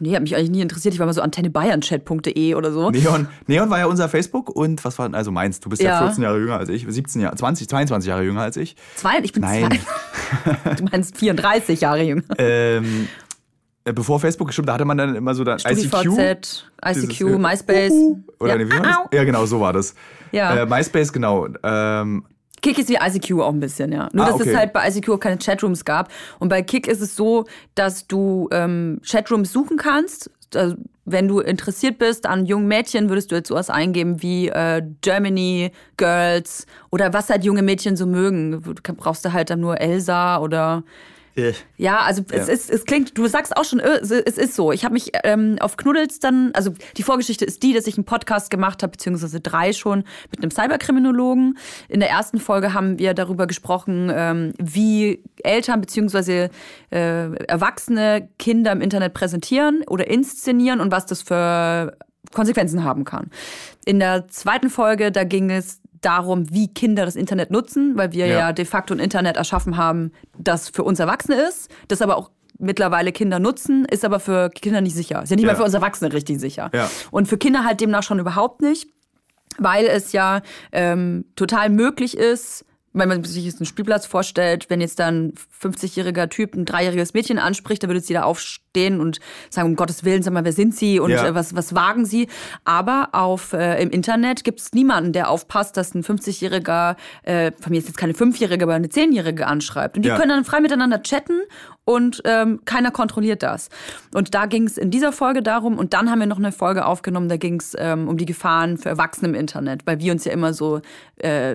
Nee, hat mich eigentlich nie interessiert. Ich war mal so antennebayernchat.de oder so. Neon, Neon war ja unser Facebook und was war, also meins, du bist ja, Ja. 14 Jahre jünger als ich, 17 Jahre, 20, 22 Jahre jünger als ich. Zwei, ich bin Nein. zwei. Du meinst 34 Jahre jünger. Ähm, äh, bevor Facebook, stimmt, da hatte man dann immer so dann ICQ. StudiVZ, ICQ, Dieses, äh, MySpace. uh, Oder ja. nee, wie war das? Ja, genau, so war das. Ja. Äh, MySpace, genau. Ähm, Kick ist wie ICQ auch ein bisschen, ja. Nur, Ah, dass okay. es halt bei ICQ auch keine Chatrooms gab. Und bei Kick ist es so, dass du ähm, Chatrooms suchen kannst. Also, wenn du interessiert bist an jungen Mädchen, würdest du jetzt sowas eingeben wie äh, Germany, Girls oder was halt junge Mädchen so mögen. Du brauchst du halt dann nur Elsa oder ja, also es Ja. ist, es klingt, du sagst auch schon, äh, es es ist so. Ich habe mich ähm, auf Knuddels dann, also die Vorgeschichte ist die, dass ich einen Podcast gemacht habe, beziehungsweise drei schon mit einem Cyberkriminologen. In der ersten Folge haben wir darüber gesprochen, ähm, wie Eltern beziehungsweise äh, Erwachsene Kinder im Internet präsentieren oder inszenieren und was das für Konsequenzen haben kann. In der zweiten Folge, da ging es darum, wie Kinder das Internet nutzen, weil wir Ja. ja, de facto ein Internet erschaffen haben, das für uns Erwachsene ist, das aber auch mittlerweile Kinder nutzen, ist aber für Kinder nicht sicher. Ist ja nicht Ja. mal für uns Erwachsene richtig sicher. Ja. Und für Kinder halt demnach schon überhaupt nicht, weil es ja ähm, total möglich ist, wenn man sich jetzt einen Spielplatz vorstellt, wenn jetzt dann ein 50-jähriger Typ ein dreijähriges Mädchen anspricht, dann würde jetzt jeder aufstehen und sagen, um Gottes Willen, sag mal, wer sind Sie und Ja. äh, was, was wagen Sie? Aber auf, äh, im Internet gibt es niemanden, der aufpasst, dass ein 50-jähriger, äh, von mir ist jetzt keine 5-jährige, aber eine 10-jährige anschreibt. Und die Ja. können dann frei miteinander chatten und ähm, keiner kontrolliert das. Und da ging es in dieser Folge darum, und dann haben wir noch eine Folge aufgenommen, da ging es ähm, um die Gefahren für Erwachsene im Internet, weil wir uns ja immer so äh,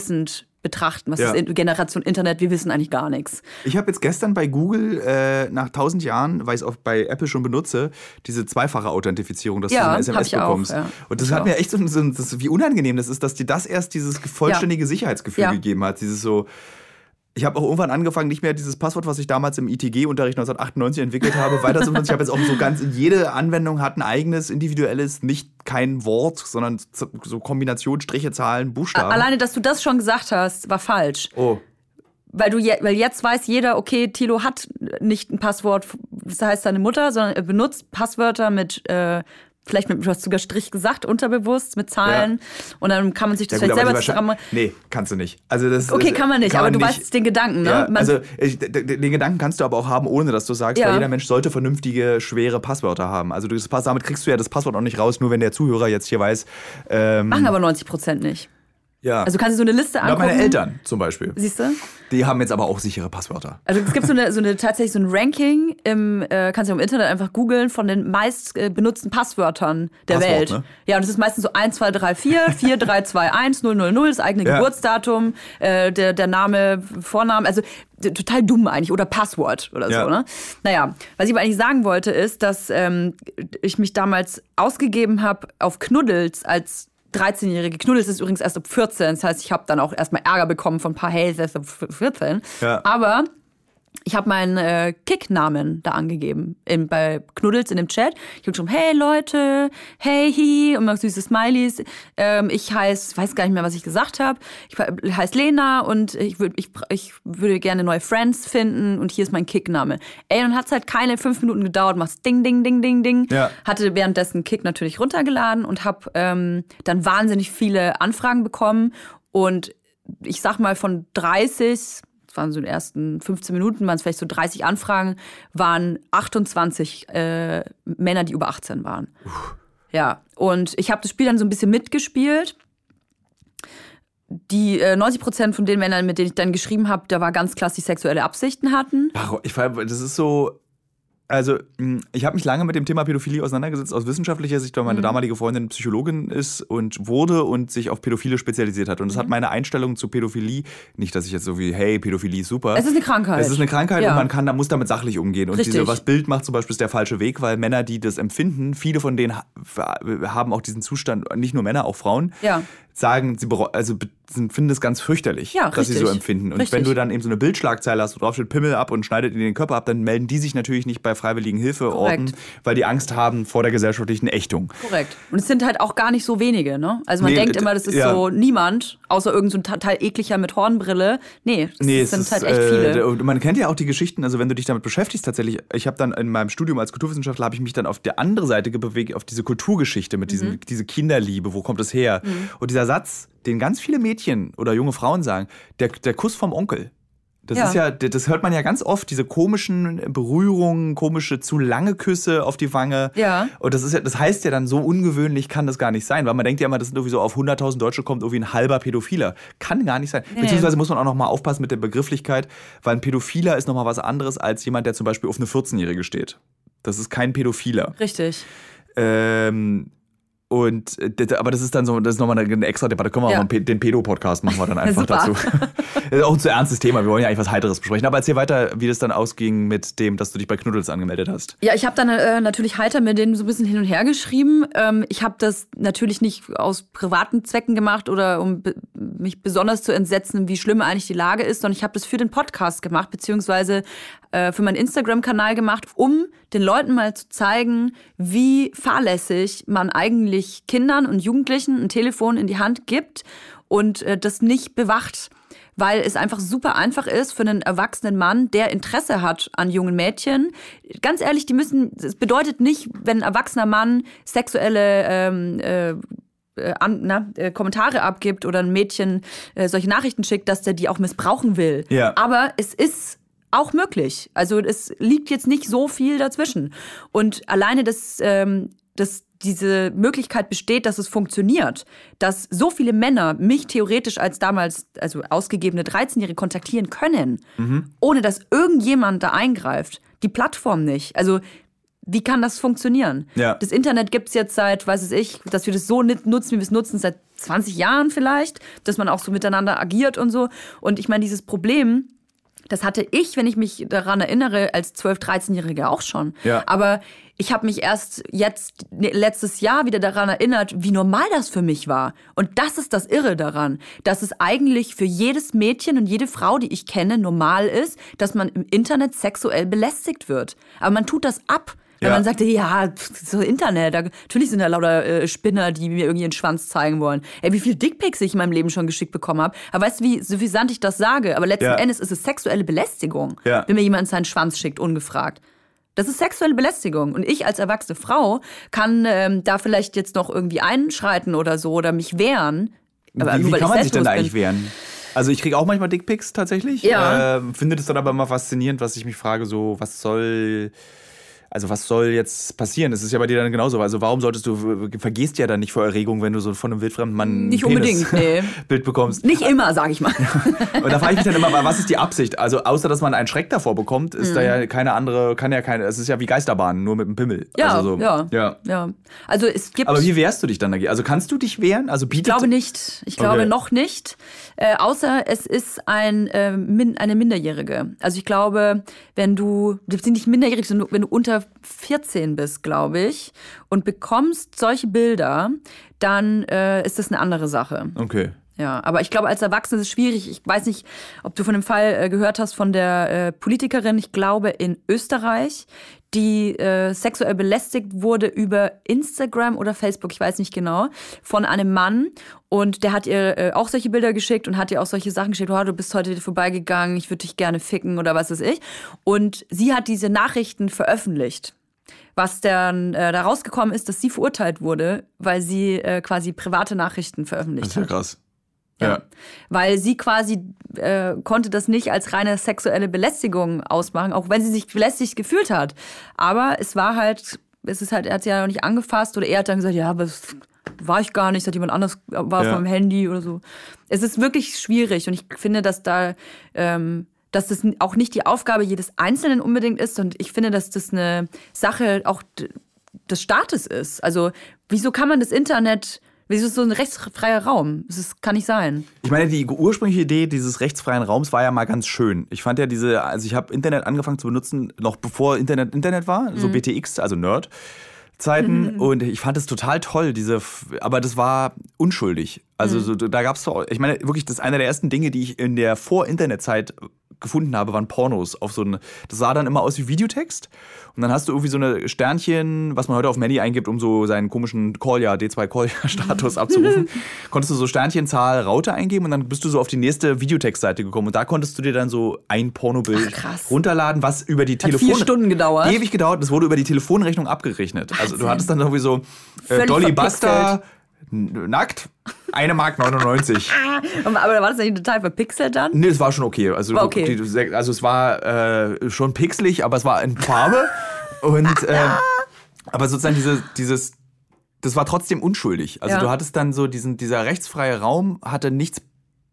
überwissend betrachten, was Ja. ist Generation Internet, wir wissen eigentlich gar nichts. Ich habe jetzt gestern bei Google äh, nach tausend Jahren, weil ich es auch bei Apple schon benutze, diese zweifache Authentifizierung, dass Ja, du eine SMS ich auch, bekommst. ja. Und das Ich hat auch. mir echt so, so das, wie unangenehm das ist, dass dir das erst dieses vollständige Sicherheitsgefühl gegeben hat. Dieses so. Ich habe auch irgendwann angefangen, nicht mehr dieses Passwort, was ich damals im ITG-Unterricht 1998 entwickelt habe, weiter zu benutzen. Ich habe jetzt auch so ganz, jede Anwendung hat ein eigenes, individuelles, nicht kein Wort, sondern so Kombination Striche, Zahlen, Buchstaben. Alleine, dass du das schon gesagt hast, war falsch. oh, Weil, du je, weil jetzt weiß jeder, okay, Tilo hat nicht ein Passwort, das heißt seine Mutter, sondern er benutzt Passwörter mit, äh, vielleicht mit, du hast sogar Strich gesagt, unterbewusst, mit Zahlen. Und dann kann man sich das Ja, gut, vielleicht selber zusammen. Nee, kannst du nicht. Also das, Okay, das kann man nicht, aber du weißt den Gedanken, ne? Ja, Man- also ich, den Gedanken kannst du aber auch haben, ohne dass du sagst, Ja. weil jeder Mensch sollte vernünftige, schwere Passwörter haben. Also du, damit kriegst du ja das Passwort auch nicht raus, nur wenn der Zuhörer jetzt hier weiß. Ähm, Machen aber 90 Prozent nicht. Ja. Also kannst du so eine Liste ja, angucken. meine Eltern zum Beispiel. Siehst du? Die haben jetzt aber auch sichere Passwörter. Also es gibt so eine, so eine tatsächlich so ein Ranking im äh, kannst du im Internet einfach googeln von den meist äh, benutzten Passwörtern der Passwort, Welt. ne? Ja, und es ist meistens so 1, 2, 3, 4, 4, 3, 2, 1, 0, 0, 0, das eigene Ja. Geburtsdatum, äh, der, der Name, Vorname, also total dumm eigentlich oder Passwort oder Ja. so. Ne? Naja, was ich aber eigentlich sagen wollte ist, dass ähm, ich mich damals ausgegeben habe auf Knuddels als 13-jährige. Knuddels ist übrigens erst ab 14. Das heißt, ich habe dann auch erstmal Ärger bekommen von ein paar, hey, erst ab 14. Ja. Aber ich habe meinen äh, Kick-Namen da angegeben in, bei Knuddels in dem Chat. Ich habe schon, hey Leute, hey hi und mal süße Smileys. Ähm, ich heiße, weiß gar nicht mehr, was ich gesagt habe. Ich heiße Lena und ich, würd, ich, ich würde gerne neue Friends finden und hier ist mein Kick-Name. Ey, dann hat es halt keine fünf Minuten gedauert, machst Ding, Ding, Ding, Ding, Ding. Ja. Hatte währenddessen Kick natürlich runtergeladen und habe ähm, dann wahnsinnig viele Anfragen bekommen und ich sag mal von 30 das waren so die ersten 15 Minuten, waren es vielleicht so 30 Anfragen, waren 28 äh, Männer, die über 18 waren. Uff. Ja, und ich habe das Spiel dann so ein bisschen mitgespielt. Die äh, 90 Prozent von den Männern, mit denen ich dann geschrieben habe, da war ganz klar, die sexuelle Absichten hatten. Ach, ich, das ist so, also, hm, ich habe mich lange mit dem Thema Pädophilie auseinandergesetzt aus wissenschaftlicher Sicht, weil meine mhm. damalige Freundin Psychologin ist und wurde und sich auf Pädophile spezialisiert hat. Und das mhm. hat meine Einstellung zu Pädophilie, nicht, dass ich jetzt so wie, hey, Pädophilie ist super. Es ist eine Krankheit. Es ist eine Krankheit ja. und man kann, da muss damit sachlich umgehen. Und Richtig. diese, was Bild macht zum Beispiel, ist der falsche Weg, weil Männer, die das empfinden, viele von denen haben auch diesen Zustand, nicht nur Männer, auch Frauen. Ja sagen, sie also finden das ganz fürchterlich, ja, dass richtig. sie so empfinden. Und richtig. wenn du dann eben so eine Bildschlagzeile hast, wo drauf steht Pimmel ab und schneidet in den Körper ab, dann melden die sich natürlich nicht bei freiwilligen Hilfeorten, weil die Angst haben vor der gesellschaftlichen Ächtung. Korrekt. Und es sind halt auch gar nicht so wenige, ne? Also man nee, denkt immer, das ist ja. so niemand, außer irgendein so total ekliger mit Hornbrille. Nee, das nee, sind halt echt viele. Äh, und man kennt ja auch die Geschichten, also wenn du dich damit beschäftigst tatsächlich, ich habe dann in meinem Studium als Kulturwissenschaftler, habe ich mich dann auf der andere Seite bewegt, auf diese Kulturgeschichte mit diesem, mhm. diese Kinderliebe, wo kommt es her? Mhm. Und dieser Satz, den ganz viele Mädchen oder junge Frauen sagen, der, der Kuss vom Onkel. Das ja. ist ja, das hört man ja ganz oft, diese komischen Berührungen, komische zu lange Küsse auf die Wange. Ja. Und das ist ja, das heißt ja dann, so ungewöhnlich kann das gar nicht sein, weil man denkt ja immer, das sind irgendwie so auf 100.000 Deutsche kommt irgendwie ein halber Pädophiler. Kann gar nicht sein. Nee. Beziehungsweise muss man auch nochmal aufpassen mit der Begrifflichkeit, weil ein Pädophiler ist nochmal was anderes als jemand, der zum Beispiel auf eine 14-Jährige steht. Das ist kein Pädophiler. Richtig. Ähm, und äh, aber das ist dann so, das ist nochmal eine extra Debatte. Können wir ja. auch mal den Pedo-Podcast machen wir dann einfach dazu. das ist auch ein zu ernstes Thema. Wir wollen ja eigentlich was Heiteres besprechen. Aber erzähl weiter, wie das dann ausging mit dem, dass du dich bei Knuddels angemeldet hast. Ja, ich habe dann äh, natürlich heiter mit denen so ein bisschen hin und her geschrieben. Ähm, ich habe das natürlich nicht aus privaten Zwecken gemacht oder um mich besonders zu entsetzen, wie schlimm eigentlich die Lage ist, sondern ich habe das für den Podcast gemacht, beziehungsweise äh, für meinen Instagram-Kanal gemacht, um den Leuten mal zu zeigen, wie fahrlässig man eigentlich Kindern und Jugendlichen ein Telefon in die Hand gibt und äh, das nicht bewacht weil es einfach super einfach ist für einen erwachsenen Mann, der Interesse hat an jungen Mädchen. Ganz ehrlich, die müssen, es bedeutet nicht, wenn ein erwachsener Mann sexuelle ähm, äh, äh an, na, äh, Kommentare abgibt oder ein Mädchen äh, solche Nachrichten schickt, dass der die auch missbrauchen will. Ja. Aber es ist auch möglich. Also es liegt jetzt nicht so viel dazwischen. Und alleine das, ähm, das diese Möglichkeit besteht, dass es funktioniert, dass so viele Männer mich theoretisch als damals, also ausgegebene 13-Jährige kontaktieren können, mhm. ohne dass irgendjemand da eingreift. Die Plattform nicht. Also wie kann das funktionieren? Ja. Das Internet gibt es jetzt seit, weiß es ich, dass wir das so nutzen, wie wir es nutzen, seit 20 Jahren vielleicht, dass man auch so miteinander agiert und so. Und ich meine, dieses Problem, das hatte ich, wenn ich mich daran erinnere, als 12-, 13-Jährige auch schon. Ja. Aber ich habe mich erst jetzt ne, letztes Jahr wieder daran erinnert, wie normal das für mich war. Und das ist das Irre daran, dass es eigentlich für jedes Mädchen und jede Frau, die ich kenne, normal ist, dass man im Internet sexuell belästigt wird. Aber man tut das ab. Weil ja. man sagte, ja, so Internet, da, natürlich sind da lauter äh, Spinner, die mir irgendwie einen Schwanz zeigen wollen. Ey, wie viel Dickpics ich in meinem Leben schon geschickt bekommen habe. Aber weißt du, wie suffisant ich das sage? Aber letzten ja. Endes ist es sexuelle Belästigung, ja. wenn mir jemand seinen Schwanz schickt, ungefragt. Das ist sexuelle Belästigung. Und ich als erwachsene Frau kann ähm, da vielleicht jetzt noch irgendwie einschreiten oder so oder mich wehren. Aber wie, wie kann man sich denn eigentlich wehren? Also ich kriege auch manchmal Dickpics tatsächlich. Ja. Äh, finde das dann aber immer faszinierend, was ich mich frage, so, was soll also was soll jetzt passieren? Es ist ja bei dir dann genauso. Also warum solltest du, vergehst ja dann nicht vor Erregung, wenn du so von einem wildfremden Mann nicht unbedingt, nee. Bild bekommst. Nicht immer, sag ich mal. Und da frage ich mich dann immer, was ist die Absicht? Also außer, dass man einen Schreck davor bekommt, ist mhm. da ja keine andere, kann ja keine, es ist ja wie Geisterbahn, nur mit einem Pimmel. Ja, also so, ja, ja, ja. Also es gibt... Aber wie wehrst du dich dann dagegen? Also kannst du dich wehren? Also bietet... Ich glaube nicht. Ich glaube okay. noch nicht. Äh, außer es ist ein, äh, min, eine Minderjährige. Also ich glaube, wenn du, bist nicht minderjährig, sondern wenn du unter 14 bist, glaube ich, und bekommst solche Bilder, dann äh, ist das eine andere Sache. Okay. Ja, aber ich glaube, als Erwachsene ist es schwierig. Ich weiß nicht, ob du von dem Fall äh, gehört hast von der äh, Politikerin, ich glaube in Österreich, die äh, sexuell belästigt wurde über Instagram oder Facebook, ich weiß nicht genau, von einem Mann. Und der hat ihr äh, auch solche Bilder geschickt und hat ihr auch solche Sachen geschickt, oh, du bist heute vorbeigegangen, ich würde dich gerne ficken oder was weiß ich. Und sie hat diese Nachrichten veröffentlicht was dann äh, da rausgekommen ist, dass sie verurteilt wurde, weil sie äh, quasi private Nachrichten veröffentlicht hat. Das ist ja krass. Ja. Ja. Weil sie quasi äh, konnte das nicht als reine sexuelle Belästigung ausmachen, auch wenn sie sich belästigt gefühlt hat. Aber es war halt, es ist halt, er hat sie ja noch nicht angefasst oder er hat dann gesagt, ja, aber das war ich gar nicht, hat jemand anders war Ja. auf meinem Handy oder so. Es ist wirklich schwierig und ich finde, dass da ähm, dass das auch nicht die Aufgabe jedes Einzelnen unbedingt ist und ich finde, dass das eine Sache auch des Staates ist. Also wieso kann man das Internet, wieso ist so ein rechtsfreier Raum? Das kann nicht sein. Ich meine, die ursprüngliche Idee dieses rechtsfreien Raums war ja mal ganz schön. Ich fand ja diese, also ich habe Internet angefangen zu benutzen, noch bevor Internet Internet war, so BTX, also Nerd. Zeiten und ich fand es total toll, diese, aber das war unschuldig. Also so, da gab es, ich meine, wirklich, das ist einer der ersten Dinge, die ich in der Vor-Internet-Zeit gefunden habe, waren Pornos auf so ein, das sah dann immer aus wie Videotext und dann hast du irgendwie so eine Sternchen, was man heute auf dem Handy eingibt, um so seinen komischen Callja, D2 Callja-Status abzurufen, konntest du so Sternchenzahl Raute eingeben und dann bist du so auf die nächste Videotextseite gekommen und da konntest du dir dann so ein Pornobild Ach, runterladen, was über die Telefon... vier Stunden gedauert. Ewig gedauert, das wurde über die Telefonrechnung abgerechnet. Also du hattest dann irgendwie so äh, Dolly. Buster nackt, eine Mark 99. Aber war das nicht total verpixelt dann? Nee, es war schon okay. Also, War okay. Die, also es war äh, schon pixelig, aber es war in Farbe. Und ähm, aber sozusagen diese, dieses, das war trotzdem unschuldig. Also Ja. du hattest dann so diesen, dieser rechtsfreie Raum hatte nichts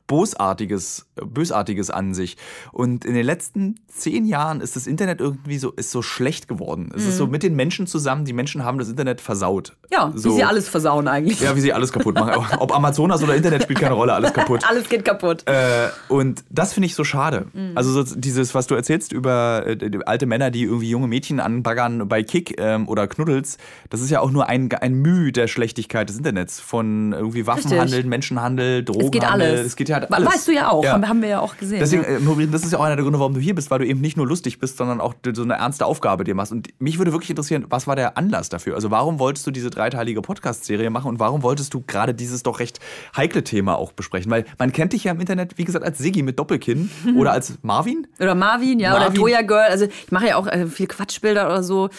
Bosartiges, Bösartiges an sich. Und in den letzten zehn Jahren ist das Internet irgendwie so, ist so schlecht geworden. Es ist so mit den Menschen zusammen, die Menschen haben das Internet versaut. Mhm. Ja, so, wie sie alles versauen eigentlich. Ja, wie sie alles kaputt machen. Ob Amazonas oder Internet spielt keine Rolle, alles kaputt. Alles geht kaputt. Äh, und das finde ich so schade. Also so dieses, was du erzählst über äh, alte Männer, die irgendwie junge Mädchen anbaggern bei Kick ähm, oder Knuddels, das ist ja auch nur ein, ein Mühe der Schlechtigkeit des Internets. Von irgendwie Waffenhandel. Menschenhandel, es Drogenhandel. geht alles. Es geht ja We- alles. Weißt du ja auch, Ja. Haben, wir ja auch gesehen. Deswegen, ja. äh, das ist ja auch einer der Gründe, warum du hier bist, weil du eben nicht nur lustig bist, sondern auch so eine ernste Aufgabe dir machst. Und mich würde wirklich interessieren, was war der Anlass dafür? Also warum wolltest du diese dreiteilige Podcast-Serie machen und warum wolltest du gerade dieses doch recht heikle Thema auch besprechen? Weil man kennt dich ja im Internet, wie gesagt, als Siggi mit Doppelkinn oder als Marvin. Oder Marvin, ja, Marvin. oder Toya Girl. Also ich mache ja auch äh, viel Quatschbilder oder so.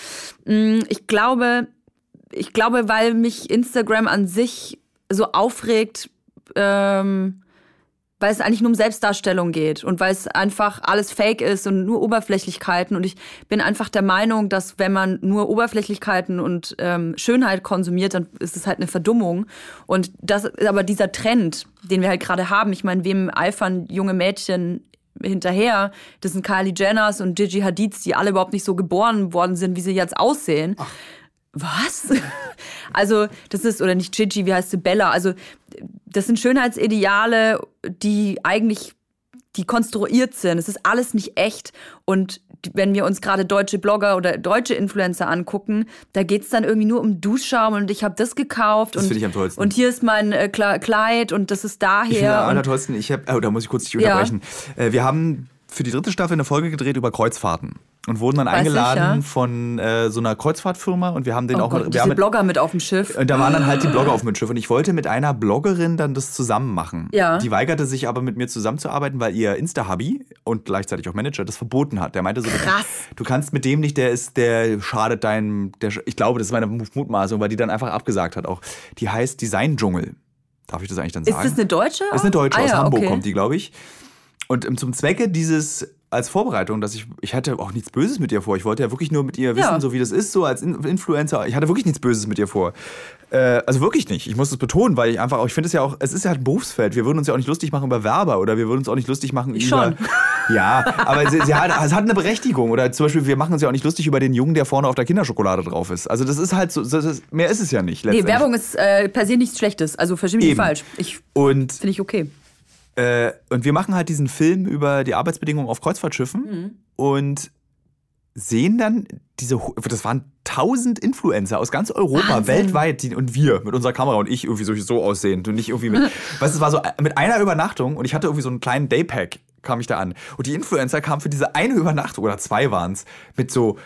Mm, Ich glaube, ich glaube, weil mich Instagram an sich so aufregt, ähm, weil es eigentlich nur um Selbstdarstellung geht und weil es einfach alles Fake ist und nur Oberflächlichkeiten. Und ich bin einfach der Meinung, dass wenn man nur Oberflächlichkeiten und ähm, Schönheit konsumiert, dann ist es halt eine Verdummung. Und das ist aber dieser Trend, den wir halt gerade haben. Ich meine, wem eifern junge Mädchen hinterher? Das sind Kylie Jenners und Gigi Hadids, die alle überhaupt nicht so geboren worden sind, wie sie jetzt aussehen. Was? Also, das ist, oder nicht Gigi, wie heißt sie? Bella. Also, das sind Schönheitsideale, die eigentlich, die konstruiert sind. Es ist alles nicht echt. Und wenn wir uns gerade deutsche Blogger oder deutsche Influencer angucken, da geht's dann irgendwie nur um Duschschaum und ich habe das gekauft. Das finde ich am tollsten. Und hier ist mein äh, Kle- Kleid und das ist Ich finde daher. am und, allertollsten, ich habe, oh, da muss ich kurz dich Ja. unterbrechen. Äh, wir haben für die dritte Staffel eine Folge gedreht über Kreuzfahrten und wurden dann Weiß ich, eingeladen ja. von äh, so einer Kreuzfahrtfirma und wir haben den oh auch Gott, wir diese haben mit, Blogger mit auf dem Schiff. Und da waren dann halt die Blogger auf dem Schiff und ich wollte mit einer Bloggerin dann das zusammen machen. Ja. Die weigerte sich aber mit mir zusammenzuarbeiten, weil ihr Insta-Hubby und gleichzeitig auch Manager das verboten hat. Der meinte so, Krass. du kannst mit dem nicht, der ist, der schadet deinem, der, ich glaube, das ist meine Mutmaßung, weil die dann einfach abgesagt hat auch. Die heißt Design Dschungel. Darf ich das eigentlich dann Ist sagen? das eine Deutsche? Ist eine Deutsche, Ah, aus ja, Hamburg okay. kommt die, glaube ich. Und ähm, zum Zwecke dieses, als Vorbereitung, dass ich, ich hatte auch nichts Böses mit ihr vor. Ich wollte ja wirklich nur mit ihr wissen, Ja. so wie das ist, so als In Influencer. Ich hatte wirklich nichts Böses mit ihr vor. Äh, also wirklich nicht. Ich muss es betonen, weil ich einfach auch, ich finde es ja auch, es ist ja halt ein Berufsfeld. Wir würden uns ja auch nicht lustig machen über Werber oder wir würden uns auch nicht lustig machen Ich über. schon. Ja, aber sie, sie hat, es hat eine Berechtigung. Oder zum Beispiel, wir machen uns ja auch nicht lustig über den Jungen, der vorne auf der Kinderschokolade drauf ist. Also das ist halt so, ist, mehr ist es ja nicht. Nee. Werbung ist äh, per se nichts Schlechtes. Also verstehe mich nicht falsch. Ich Und finde ich okay. Äh, und wir machen halt diesen Film über die Arbeitsbedingungen auf Kreuzfahrtschiffen. Mhm. Und sehen dann diese, das waren tausend Influencer aus ganz Europa, Wahnsinn. weltweit, die, und wir mit unserer Kamera und ich irgendwie so, so aussehend und nicht irgendwie mit, weißt du, es war so mit einer Übernachtung und ich hatte irgendwie so einen kleinen Daypack, kam ich da an. Und die Influencer kamen für diese eine Übernachtung, oder zwei waren es, mit so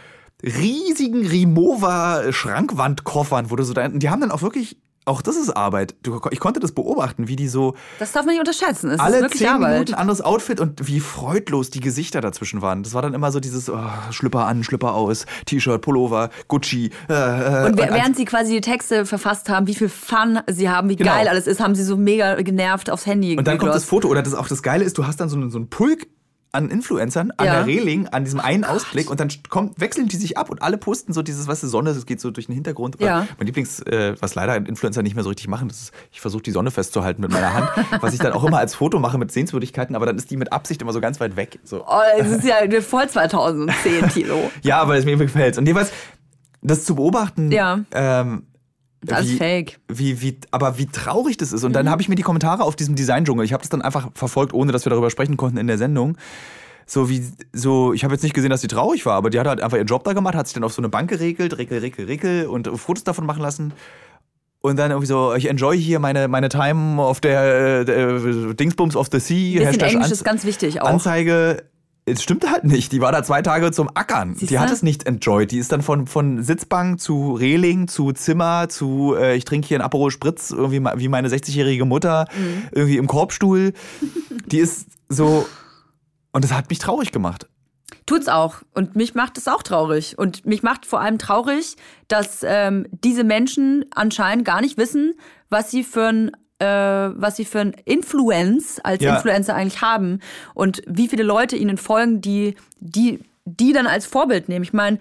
riesigen Rimowa-Schrankwandkoffern, wo du so da, die haben dann auch wirklich auch das ist Arbeit. Du, ich konnte das beobachten, wie die so Das darf man nicht unterschätzen. Es alle zehn Arbeit. Minuten anderes Outfit und wie freudlos die Gesichter dazwischen waren. Das war dann immer so dieses oh, Schlüpper an, Schlüpper aus, T-Shirt, Pullover, Gucci. Äh, äh, Und als- während sie quasi die Texte verfasst haben, wie viel Fun sie haben, wie Genau. geil alles ist, haben sie so mega genervt aufs Handy und dann kommt das. Foto, oder das auch das Geile ist, du hast dann so, einen- so einen Pulk an Influencern an Ja. der Reling, an diesem einen Ausblick und dann kommt, wechseln die sich ab und alle posten so dieses, weißt du, Sonne, das geht so durch den Hintergrund. Ja. Mein Lieblings, äh, was leider Influencer nicht mehr so richtig machen, das ist, ich versuche die Sonne festzuhalten mit meiner Hand, was ich dann auch immer als Foto mache mit Sehenswürdigkeiten, aber dann ist die mit Absicht immer so ganz weit weg. So. Oh, es ist ja voll 2010, Tilo. Ja, aber es mir gefällt. Und jeweils, das zu beobachten, Ja. ähm, Das ist wie, fake. Wie, wie, aber wie traurig das ist. Und Mhm. dann habe ich mir die Kommentare auf diesem Design-Dschungel, ich habe das dann einfach verfolgt, ohne dass wir darüber sprechen konnten in der Sendung. So wie, so, ich habe jetzt nicht gesehen, dass sie traurig war, aber die hat halt einfach ihren Job da gemacht, hat sich dann auf so eine Bank geregelt, Rickel, Rickel, Rickel und Fotos davon machen lassen. Und dann irgendwie so, ich enjoy hier meine, meine Time auf der, äh, der Dingsbums of the Sea. Bisschen Hashtag Englisch Anz- ist ganz wichtig auch. Anzeige. Es stimmt halt nicht. Die war da zwei Tage zum Ackern. Siehst die hat es nicht enjoyed. Die ist dann von, von Sitzbank zu Reling zu Zimmer zu äh, ich trinke hier einen Aperol Spritz, irgendwie wie meine 60-jährige Mutter, Mhm. irgendwie im Korbstuhl. Die ist so. Und das hat mich traurig gemacht. Tut's auch. Und mich macht es auch traurig. Und mich macht vor allem traurig, dass ähm, diese Menschen anscheinend gar nicht wissen, was sie für ein äh, was sie für ein Influence als Ja. Influencer eigentlich haben und wie viele Leute ihnen folgen, die die die dann als Vorbild nehmen. Ich meine,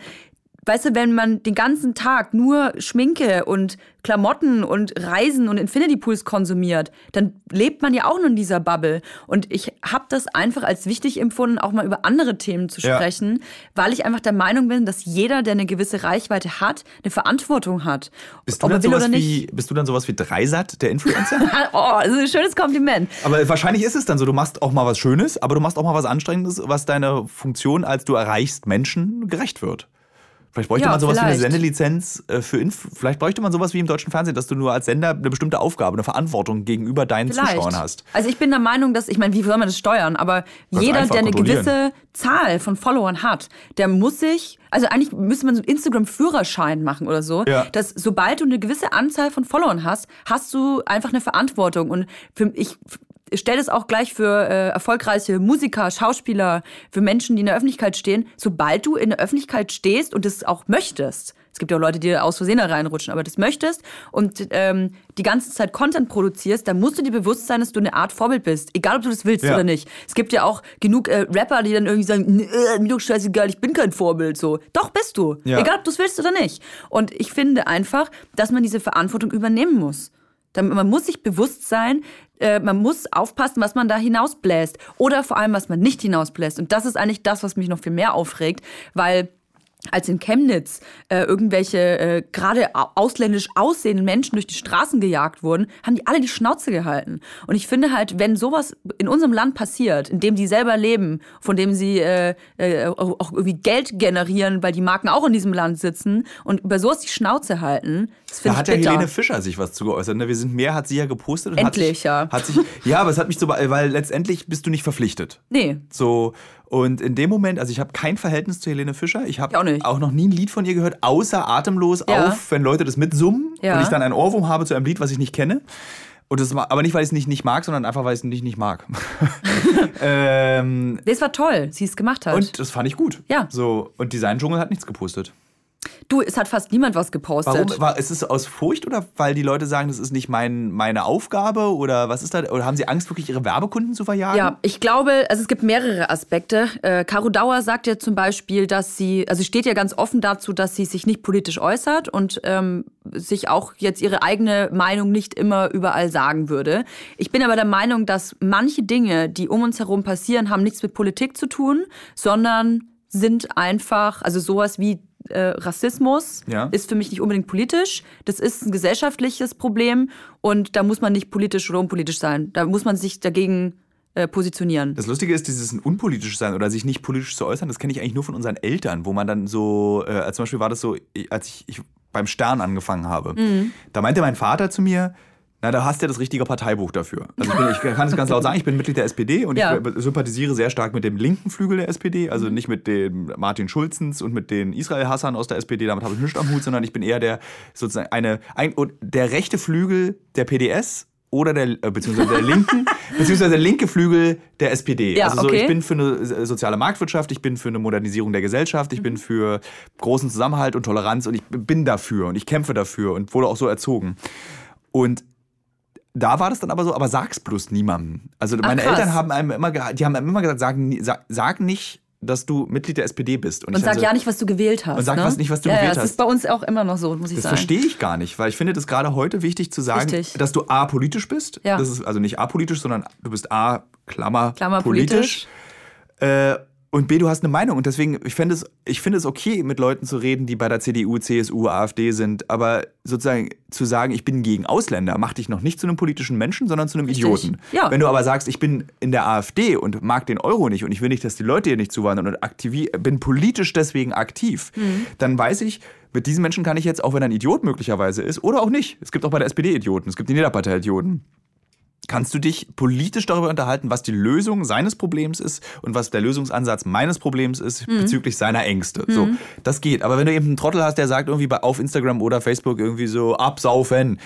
weißt du, wenn man den ganzen Tag nur Schminke und Klamotten und Reisen und Infinity Pools konsumiert, dann lebt man ja auch nur in dieser Bubble. Und ich habe das einfach als wichtig empfunden, auch mal über andere Themen zu Ja. sprechen, weil ich einfach der Meinung bin, dass jeder, der eine gewisse Reichweite hat, eine Verantwortung hat. Bist du, Ob dann sowas wie, bist du dann sowas wie Dreisat, der Influencer? Oh, das ist ein schönes Kompliment. aber wahrscheinlich ist es dann so, du machst auch mal was Schönes, aber du machst auch mal was Anstrengendes, was deiner Funktion, als du erreichst Menschen, gerecht wird. Vielleicht bräuchte Ja, man sowas wie eine vielleicht. Sendelizenz äh, für Inf Vielleicht bräuchte man sowas wie im deutschen Fernsehen, dass du nur als Sender eine bestimmte Aufgabe, eine Verantwortung gegenüber deinen Vielleicht. Zuschauern hast. Also ich bin der Meinung, dass, ich meine, wie soll man das steuern? Aber Das jeder, der eine gewisse Zahl von Followern hat, der muss sich, also eigentlich müsste man so einen Instagram-Führerschein machen oder so, Ja. dass sobald du eine gewisse Anzahl von Followern hast, hast du einfach eine Verantwortung. Und für, ich stelle das auch gleich für äh, erfolgreiche Musiker, Schauspieler, für Menschen, die in der Öffentlichkeit stehen. Sobald du in der Öffentlichkeit stehst und das auch möchtest, es gibt ja auch Leute, die aus Versehen da reinrutschen, aber das möchtest und ähm, die ganze Zeit Content produzierst, dann musst du dir bewusst sein, dass du eine Art Vorbild bist. Egal, ob du das willst Ja. oder nicht. Es gibt ja auch genug äh, Rapper, die dann irgendwie sagen, "Nee, äh, mir doch scheißegal, ich bin kein Vorbild. So, doch bist du. Ja. Egal, ob du es willst oder nicht. Und ich finde einfach, dass man diese Verantwortung übernehmen muss. Man muss sich bewusst sein, äh, man muss aufpassen, was man da hinausbläst. Oder vor allem, was man nicht hinausbläst. Und das ist eigentlich das, was mich noch viel mehr aufregt, weil als in Chemnitz äh, irgendwelche äh, gerade au- ausländisch aussehenden Menschen durch die Straßen gejagt wurden, haben die alle die Schnauze gehalten. Und ich finde halt, wenn sowas in unserem Land passiert, in dem sie selber leben, von dem sie äh, äh, auch irgendwie Geld generieren, weil die Marken auch in diesem Land sitzen und über sowas die Schnauze halten, das Da finde ich hat ja bitter. Helene Fischer sich was zu geäußert. Ne? Wir sind mehr, hat sie ja gepostet. Und Endlich, hat sich, ja. Hat sich, ja, aber es hat mich so, weil letztendlich bist du nicht verpflichtet. nee, So, und in dem Moment, also ich habe kein Verhältnis zu Helene Fischer. Ich auch habe nicht. auch noch nie ein Lied von ihr gehört, außer atemlos Ja. auf, wenn Leute das mitsummen Ja. und ich dann ein Ohrwurm habe zu einem Lied, was ich nicht kenne. Und das, aber nicht, weil ich es nicht, nicht mag, sondern einfach, weil ich es nicht, nicht mag. ähm, das war toll, sie es gemacht hat. und das fand ich gut. Ja. So, und Design Dschungel hat nichts gepostet. Du, es hat fast niemand was gepostet. Warum? War, ist es aus Furcht oder weil die Leute sagen, das ist nicht mein, meine Aufgabe? Oder was ist da? Oder haben sie Angst, wirklich ihre Werbekunden zu verjagen? Ja, ich glaube, also es gibt mehrere Aspekte. Äh, Caro Dauer sagt ja zum Beispiel, dass sie, also steht ja ganz offen dazu, dass sie sich nicht politisch äußert und ähm, sich auch jetzt ihre eigene Meinung nicht immer überall sagen würde. Ich bin aber der Meinung, dass manche Dinge, die um uns herum passieren, haben nichts mit Politik zu tun, sondern sind einfach, also sowas wie äh, Rassismus Ja. ist für mich nicht unbedingt politisch. Das ist ein gesellschaftliches Problem und da muss man nicht politisch oder unpolitisch sein. Da muss man sich dagegen äh, positionieren. Das Lustige ist, dieses unpolitisch sein oder sich nicht politisch zu äußern, das kenne ich eigentlich nur von unseren Eltern, wo man dann so, äh, zum Beispiel war das so, als ich, ich beim Stern angefangen habe. Mhm. Da meinte mein Vater zu mir, na, da hast du ja das richtige Parteibuch dafür. Also ich, bin, ich kann es ganz laut sagen, ich bin Mitglied der SPD und ja. ich sympathisiere sehr stark mit dem linken Flügel der SPD, also mhm. nicht mit dem Martin Schulzens und mit den Israel-Hassern aus der SPD, damit habe ich nichts am Hut, sondern ich bin eher der sozusagen eine, ein, der rechte Flügel der PDS oder der, äh, beziehungsweise der linken, beziehungsweise der linke Flügel der SPD. Ja, also so, okay. ich bin für eine soziale Marktwirtschaft, ich bin für eine Modernisierung der Gesellschaft, ich mhm. bin für großen Zusammenhalt und Toleranz und ich bin dafür und ich kämpfe dafür und wurde auch so erzogen. Und da war das dann aber so, aber sag's bloß niemandem. Also meine Ach, Eltern haben einem immer, die haben einem immer gesagt, sag, sag, sag nicht dass du Mitglied der SPD bist. Und, und sag so, ja nicht, was du gewählt hast. Und sag ne? was nicht, was du ja, gewählt ja, hast. Das ist bei uns auch immer noch so, muss ich das sagen. Das verstehe ich gar nicht, weil ich finde das gerade heute wichtig zu sagen, Richtig. dass du A, politisch bist. Ja. Das ist also nicht apolitisch, sondern du bist A, Klammer, Klammer politisch. politisch. Äh, und B, du hast eine Meinung. Und deswegen, ich finde es, ich finde es okay, mit Leuten zu reden, die bei der CDU, CSU, AfD sind. Aber sozusagen zu sagen, ich bin gegen Ausländer, macht dich noch nicht zu einem politischen Menschen, sondern zu einem Richtig. Idioten. Ja. Wenn du aber sagst, ich bin in der AfD und mag den Euro nicht und ich will nicht, dass die Leute hier nicht zuwandern und aktiv, bin politisch deswegen aktiv, mhm. dann weiß ich, mit diesen Menschen kann ich jetzt, auch wenn er ein Idiot möglicherweise ist, oder auch nicht. Es gibt auch bei der SPD Idioten, es gibt die Niederpartei Idioten kannst du dich politisch darüber unterhalten, was die Lösung seines Problems ist und was der Lösungsansatz meines Problems ist mhm. bezüglich seiner Ängste. Mhm. So, das geht. Aber wenn du eben einen Trottel hast, der sagt irgendwie bei, auf Instagram oder Facebook irgendwie so absaufen,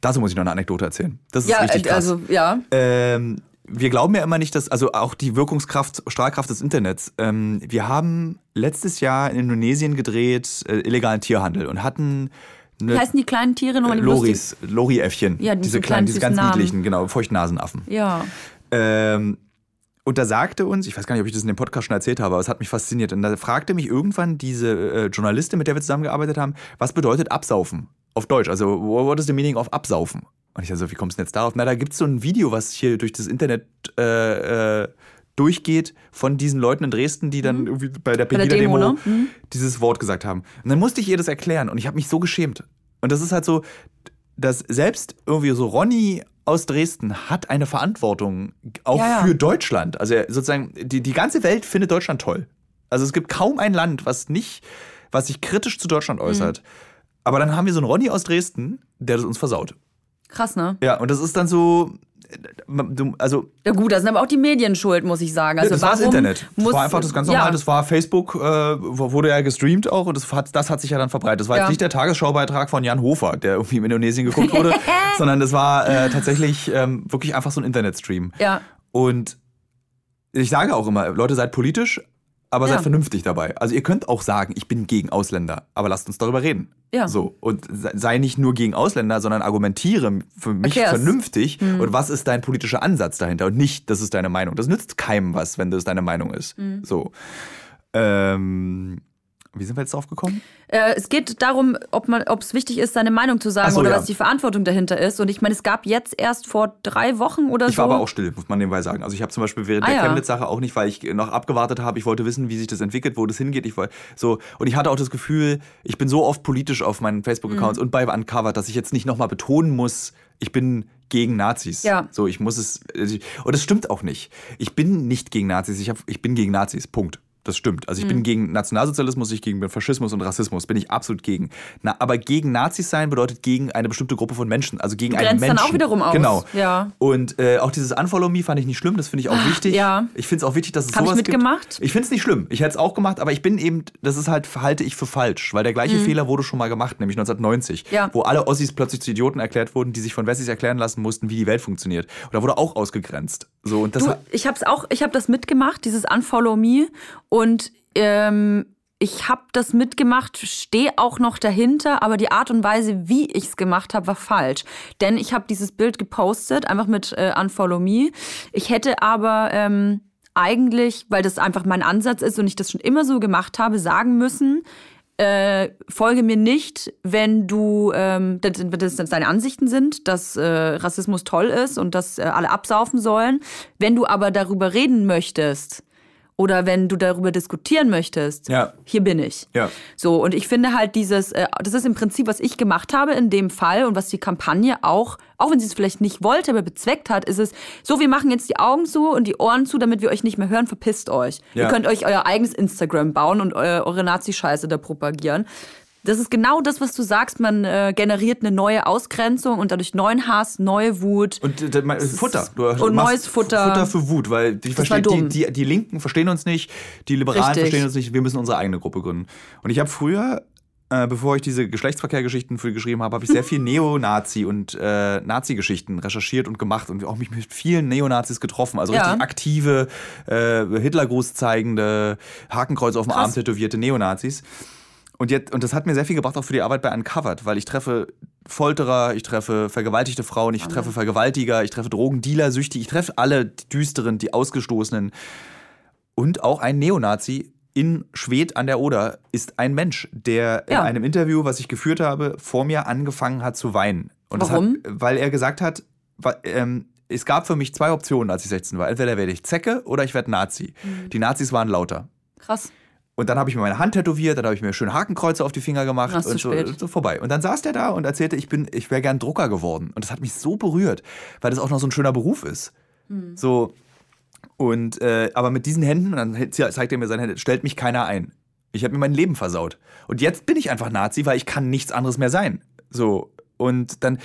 dazu muss ich noch eine Anekdote erzählen. Das ist ja, richtig krass. Also, ja. Ähm, wir glauben ja immer nicht, dass, also auch die Wirkungskraft, Strahlkraft des Internets. Ähm, wir haben letztes Jahr in Indonesien gedreht äh, illegalen Tierhandel und hatten wie heißen die kleinen Tiere nochmal? Die Loris, Lori-Äffchen. Ja, diese kleinen, diese ganz Namen. niedlichen, genau, Feuchtnasenaffen. Ja. Ähm, und da sagte uns, ich weiß gar nicht, ob ich das in dem Podcast schon erzählt habe, aber es hat mich fasziniert. Und da fragte mich irgendwann diese äh, Journalistin, mit der wir zusammengearbeitet haben, was bedeutet Absaufen? Auf Deutsch. Also, what is the meaning of Absaufen? Und ich dachte so, wie kommst du denn jetzt darauf? Na, da gibt es so ein Video, was hier durch das Internet äh, äh, durchgeht von diesen Leuten in Dresden, die dann mhm. irgendwie bei der Pegida-Demo ne? mhm. dieses Wort gesagt haben. Und dann musste ich ihr das erklären und ich habe mich so geschämt. Und das ist halt so, dass selbst irgendwie so Ronny aus Dresden hat eine Verantwortung auch ja, ja. für Deutschland. Also sozusagen, die, die ganze Welt findet Deutschland toll. Also es gibt kaum ein Land, was nicht, was sich kritisch zu Deutschland mhm. äußert. Mhm. Aber dann haben wir so einen Ronny aus Dresden, der das uns versaut. Krass, ne? Ja, und das ist dann so, also ja gut, das sind aber auch die Medien schuld, muss ich sagen. Also das war das Internet. Das war einfach das ganz normal. Ja. Das war Facebook, äh, wurde ja gestreamt auch und das hat, das hat sich ja dann verbreitet. Das war ja. jetzt nicht der Tagesschaubeitrag von Jan Hofer, der irgendwie in Indonesien geguckt wurde, sondern das war äh, tatsächlich ähm, wirklich einfach so ein Internetstream. Ja. Und ich sage auch immer, Leute, seid politisch, aber ja. seid vernünftig dabei. Also ihr könnt auch sagen, ich bin gegen Ausländer, aber lasst uns darüber reden. Ja. So. Und sei nicht nur gegen Ausländer, sondern argumentiere für mich Erklär's. vernünftig. Mhm. Und was ist dein politischer Ansatz dahinter? Und nicht, das ist deine Meinung. Das nützt keinem was, wenn das deine Meinung ist. Mhm. So. Ähm, wie sind wir jetzt drauf gekommen? Äh, es geht darum, ob es wichtig ist, seine Meinung zu sagen so, oder ja. was die Verantwortung dahinter ist. Und ich meine, es gab jetzt erst vor drei Wochen oder ich so. Ich war aber auch still, muss man nebenbei sagen. Also ich habe zum Beispiel während ah, der ja. Chemnitz-Sache auch nicht, weil ich noch abgewartet habe. Ich wollte wissen, wie sich das entwickelt, wo das hingeht. Ich wollte so und ich hatte auch das Gefühl, ich bin so oft politisch auf meinen Facebook-Accounts mhm. und bei Uncovered, dass ich jetzt nicht nochmal betonen muss, ich bin gegen Nazis. Ja. So, ich muss es. Und es stimmt auch nicht. Ich bin nicht gegen Nazis. Ich, hab, ich bin gegen Nazis. Punkt. Das stimmt. Also ich mhm. bin gegen Nationalsozialismus, ich gegen Faschismus und Rassismus, bin ich absolut gegen. Na, aber gegen Nazis sein bedeutet gegen eine bestimmte Gruppe von Menschen, also gegen einen Menschen. dann auch wiederum aus. Genau. Ja. Und äh, auch dieses Unfollow Me fand ich nicht schlimm, das finde ich auch wichtig. Ja. Ich finde es auch wichtig, dass es Hab sowas ich mitgemacht? gibt. Ich finde es nicht schlimm. Ich hätte es auch gemacht, aber ich bin eben, das ist halt, halte ich für falsch, weil der gleiche mhm. Fehler wurde schon mal gemacht, nämlich 1990, ja. wo alle Ossis plötzlich zu Idioten erklärt wurden, die sich von Wessis erklären lassen mussten, wie die Welt funktioniert. Und da wurde auch ausgegrenzt. So, und das du, ich habe es auch, ich habe das mitgemacht, dieses Unfollow Me und ähm, ich habe das mitgemacht, stehe auch noch dahinter, aber die Art und Weise, wie ich es gemacht habe, war falsch. Denn ich habe dieses Bild gepostet, einfach mit äh, Unfollow Me. Ich hätte aber ähm, eigentlich, weil das einfach mein Ansatz ist und ich das schon immer so gemacht habe, sagen müssen, äh, folge mir nicht, wenn du, ähm, das, das deine Ansichten sind, dass äh, Rassismus toll ist und dass äh, alle absaufen sollen. Wenn du aber darüber reden möchtest, oder wenn du darüber diskutieren möchtest, Ja. hier bin ich. Ja. So, und ich finde halt dieses, äh, das ist im Prinzip, was ich gemacht habe in dem Fall und was die Kampagne auch, auch wenn sie es vielleicht nicht wollte, aber bezweckt hat, ist es, so, wir machen jetzt die Augen zu und die Ohren zu, damit wir euch nicht mehr hören, verpisst euch. Ja. Ihr könnt euch euer eigenes Instagram bauen und eu eure Nazi-Scheiße da propagieren. Das ist genau das, was du sagst. Man äh, generiert eine neue Ausgrenzung und dadurch neuen Hass, neue Wut. Und äh, Futter. Du und neues Futter. Futter für Wut, weil ich verstehe, die, die, die Linken verstehen uns nicht, die Liberalen Richtig. verstehen uns nicht, wir müssen unsere eigene Gruppe gründen. Und ich habe früher, äh, bevor ich diese Geschlechtsverkehrgeschichten für geschrieben habe, habe ich sehr viel Neonazi und äh, Nazi-Geschichten recherchiert und gemacht und auch mich mit vielen Neonazis getroffen. Also Ja. richtig aktive, äh, Hitlergruß zeigende, Hakenkreuz auf dem Krass. Arm tätowierte Neonazis. Und, jetzt, und das hat mir sehr viel gebracht, auch für die Arbeit bei Uncovered, weil ich treffe Folterer, ich treffe vergewaltigte Frauen, ich treffe Vergewaltiger, ich treffe Drogendealer, Süchtige, ich treffe alle die Düsteren, die Ausgestoßenen. Und auch ein Neonazi in Schwedt an der Oder ist ein Mensch, der Ja. in einem Interview, was ich geführt habe, vor mir angefangen hat zu weinen. Und Warum? Hat, weil er gesagt hat, wa- ähm, es gab für mich zwei Optionen, als ich 16 war. Entweder werde ich Zecke oder ich werde Nazi. Mhm. Die Nazis waren lauter. Krass. Und dann habe ich mir meine Hand tätowiert, dann habe ich mir schön Hakenkreuze auf die Finger gemacht und so, so vorbei. Und dann saß der da und erzählte, ich bin, ich wäre gern Drucker geworden. Und das hat mich so berührt, weil das auch noch so ein schöner Beruf ist. Hm. So und äh, aber mit diesen Händen, und dann zeigt er mir seine Hände, stellt mich keiner ein. Ich habe mir mein Leben versaut. Und jetzt bin ich einfach Nazi, weil ich kann nichts anderes mehr sein. So und dann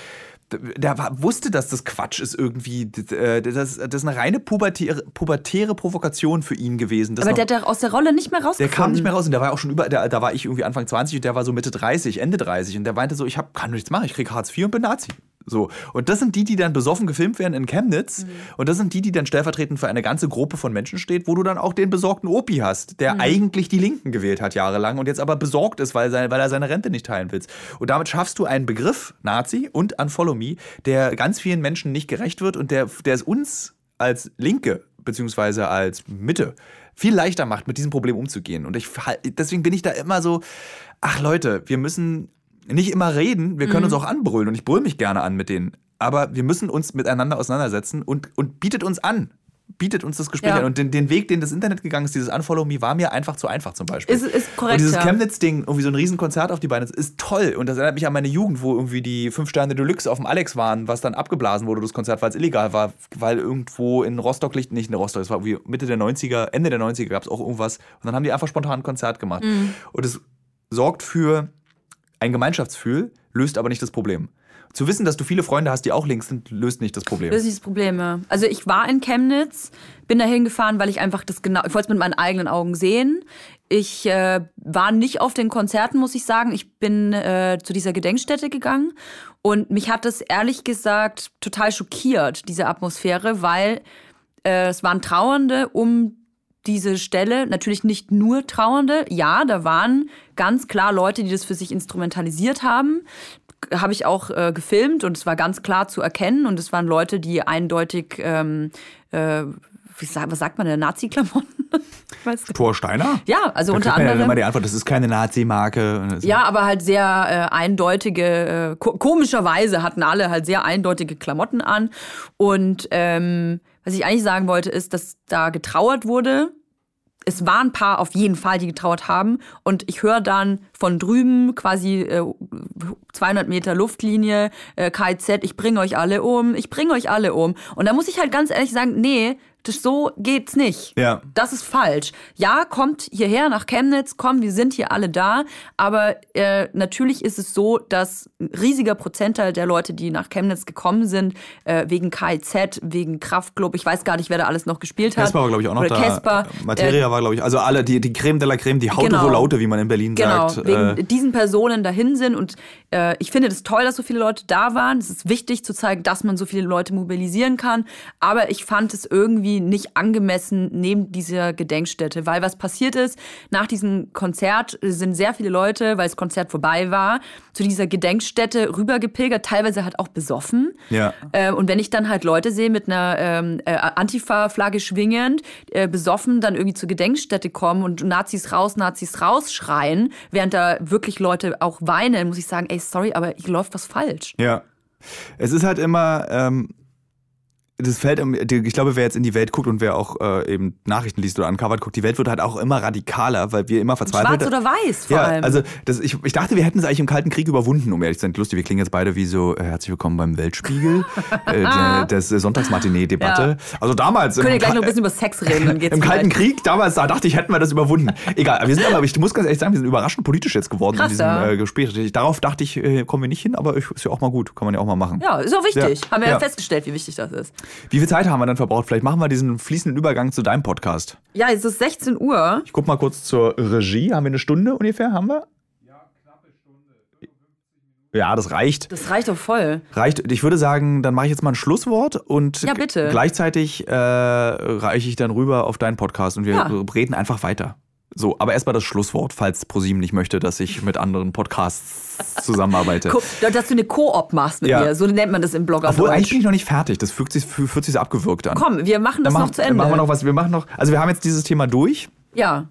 der war, wusste, dass das Quatsch ist irgendwie. äh, Das, das ist eine reine pubertäre, pubertäre Provokation für ihn gewesen. Das Aber noch- der hat aus der Rolle nicht mehr der rausgekommen. kam nicht mehr raus und der war auch schon über, der, da war ich irgendwie Anfang 20 und der war so Mitte 30, Ende 30 und der meinte so, ich hab, kann nichts machen, ich krieg Hartz IV und bin Nazi. So. Und das sind die, die dann besoffen gefilmt werden in Chemnitz. Und das sind die, die dann stellvertretend für eine ganze Gruppe von Menschen steht, wo du dann auch den besorgten Opi hast, der eigentlich die Linken gewählt hat jahrelang und jetzt aber besorgt ist, weil, seine, weil er seine Rente nicht teilen will. Und damit schaffst du einen Begriff, Nazi und Unfollow Me, der ganz vielen Menschen nicht gerecht wird und der, der es uns als Linke beziehungsweise als Mitte viel leichter macht, mit diesem Problem umzugehen. Und ich, deswegen bin ich da immer so, ach Leute, wir müssen nicht immer reden, wir können uns auch anbrüllen und ich brülle mich gerne an mit denen. Aber wir müssen uns miteinander auseinandersetzen und, und bietet uns an. Bietet uns das Gespräch Ja. an. Und den, den Weg, den das Internet gegangen ist, dieses Unfollow Me, war mir einfach zu einfach zum Beispiel. Ist- ist korrekt, Und dieses ja. Chemnitz-Ding, irgendwie so ein Riesenkonzert auf die Beine, ist toll. Und das erinnert mich an meine Jugend, wo irgendwie die fünf Sterne Deluxe auf dem Alex waren, was dann abgeblasen wurde, das Konzert, weil es illegal war, weil irgendwo in Rostock liegt, nicht in Rostock, es war irgendwie Mitte der 90er, Ende der 90er gab es auch irgendwas. Und dann haben die einfach spontan ein Konzert gemacht. Mhm. Und es sorgt für ein Gemeinschaftsgefühl, löst aber nicht das Problem. Zu wissen, dass du viele Freunde hast, die auch links sind, löst nicht das Problem. Ist nicht das Problem. Ja. Also ich war in Chemnitz, bin da hingefahren, weil ich einfach das genau, ich wollte es mit meinen eigenen Augen sehen. Ich äh, war nicht auf den Konzerten, muss ich sagen. Ich bin äh, zu dieser Gedenkstätte gegangen und mich hat das ehrlich gesagt total schockiert, diese Atmosphäre, weil äh, es waren Trauernde um diese Stelle, natürlich nicht nur Trauernde. Ja, da waren ganz klar Leute, die das für sich instrumentalisiert haben. Habe ich auch äh, gefilmt und es war ganz klar zu erkennen. Und es waren Leute, die eindeutig, ähm, äh, wie sa- was sagt man denn, Nazi-Klamotten? Thor Steiner? ja, also Da unter man ja anderem. immer die Antwort, das ist keine Nazi-Marke. Ja, aber halt sehr äh, eindeutige, äh, ko komischerweise hatten alle halt sehr eindeutige Klamotten an. Und ähm, was ich eigentlich sagen wollte, ist, dass da getrauert wurde. Es waren ein paar auf jeden Fall, die getrauert haben. Und ich höre dann von drüben quasi äh, 200 Meter Luftlinie, äh, KZ, ich bringe euch alle um, ich bringe euch alle um. Und da muss ich halt ganz ehrlich sagen, nee, das, so geht's nicht. Ja. Das ist falsch. Ja, kommt hierher nach Chemnitz, komm, wir sind hier alle da. Aber äh, natürlich ist es so, dass ein riesiger Prozentteil der Leute, die nach Chemnitz gekommen sind, äh, wegen KIZ, wegen Kraftclub, ich weiß gar nicht, wer da alles noch gespielt hat. Casper war, glaube ich, auch noch Oder da. Casper. Materia war, glaube ich, also alle, die, die Creme de la Creme, die Haute Genau. Volaute, wie man in Berlin Genau, sagt. wegen äh, diesen Personen dahin sind. Und äh, ich finde es toll, dass so viele Leute da waren. Es ist wichtig zu zeigen, dass man so viele Leute mobilisieren kann. Aber ich fand es irgendwie nicht angemessen neben dieser Gedenkstätte. Weil was passiert ist, nach diesem Konzert sind sehr viele Leute, weil das Konzert vorbei war, zu dieser Gedenkstätte rübergepilgert, teilweise halt auch besoffen. Ja. Äh, und wenn ich dann halt Leute sehe mit einer ähm, äh, Antifa-Flagge schwingend, äh, besoffen dann irgendwie zur Gedenkstätte kommen und Nazis raus, Nazis raus schreien, während da wirklich Leute auch weinen, muss ich sagen, ey, sorry, aber hier läuft was falsch. Ja. Es ist halt immer, ähm, das fällt, ich glaube, wer jetzt in die Welt guckt und wer auch äh, eben Nachrichten liest oder uncovered guckt, die Welt wird halt auch immer radikaler, weil wir immer verzweifelt. Schwarz oder weiß vor ja, allem. Also das, ich, ich dachte, wir hätten es eigentlich im Kalten Krieg überwunden, um ehrlich zu sein. Lustig, wir klingen jetzt beide wie so, äh, herzlich willkommen beim Weltspiegel, äh, das Sonntagsmatinee-Debatte. Ja. Also damals. Können wir gleich noch ein bisschen über Sex reden, dann geht's Im Kalten Krieg, damals, da dachte ich, hätten wir das überwunden. Egal, wir sind aber, ich muss ganz ehrlich sagen, wir sind überraschend politisch jetzt geworden Krass, in diesem ja. äh, Gespräch. Darauf dachte ich, äh, kommen wir nicht hin, aber ist ja auch mal gut, kann man ja auch mal machen. Ja, ist auch wichtig. Haben wir Ja. festgestellt, wie wichtig das ist. Wie viel Zeit haben wir dann verbraucht? Vielleicht machen wir diesen fließenden Übergang zu deinem Podcast. Ja, es ist 16 Uhr. Ich guck mal kurz zur Regie. Haben wir eine Stunde ungefähr? Haben wir? Ja, das reicht. Das reicht doch voll. Reicht. Ich würde sagen, dann mache ich jetzt mal ein Schlusswort und Ja, gleichzeitig äh, reiche ich dann rüber auf deinen Podcast und wir Ja. reden einfach weiter. So, aber erstmal das Schlusswort, falls ProSieben nicht möchte, dass ich mit anderen Podcasts zusammenarbeite. Dass du eine Koop machst mit Ja. mir. So nennt man das im Blogger. Obwohl, eigentlich bin ich noch nicht fertig. Das fühlt sich, fühlt sich so abgewürgt an. Komm, wir machen das dann noch machen, zu Ende. machen wir noch was. Wir machen noch, also wir haben jetzt dieses Thema durch. ja.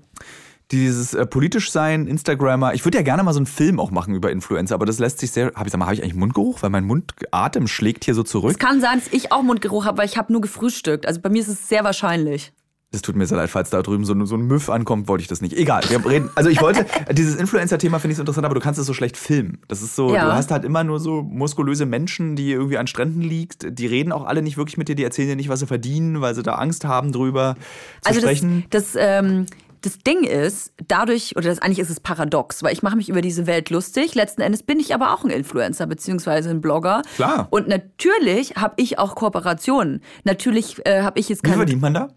Dieses äh, politisch sein, Instagrammer. Ich würde ja gerne mal so einen Film auch machen über Influencer, aber das lässt sich sehr. Hab ich, sag mal, habe ich eigentlich Mundgeruch? Weil mein Mundatem schlägt hier so zurück. Es kann sein, dass ich auch Mundgeruch habe, weil ich habe nur gefrühstückt. Also bei mir ist es sehr wahrscheinlich. Das tut mir sehr leid, falls da drüben so, ein- so ein Müff ankommt, wollte ich das nicht. Egal, wir reden. Also ich wollte, dieses Influencer-Thema finde ich so interessant, aber du kannst es so schlecht filmen. Das ist so, Ja. du hast halt immer nur so muskulöse Menschen, die irgendwie an Stränden liegt. Die reden auch alle nicht wirklich mit dir, die erzählen dir nicht, was sie verdienen, weil sie da Angst haben drüber zu Also das, sprechen. das, ähm, das Ding ist, dadurch, oder das, eigentlich ist es paradox, weil ich mache mich über diese Welt lustig. Letzten Endes bin ich aber auch ein Influencer beziehungsweise ein Blogger. Klar. Und natürlich habe ich auch Kooperationen. Natürlich äh, habe ich jetzt Wie keine. verdient man da?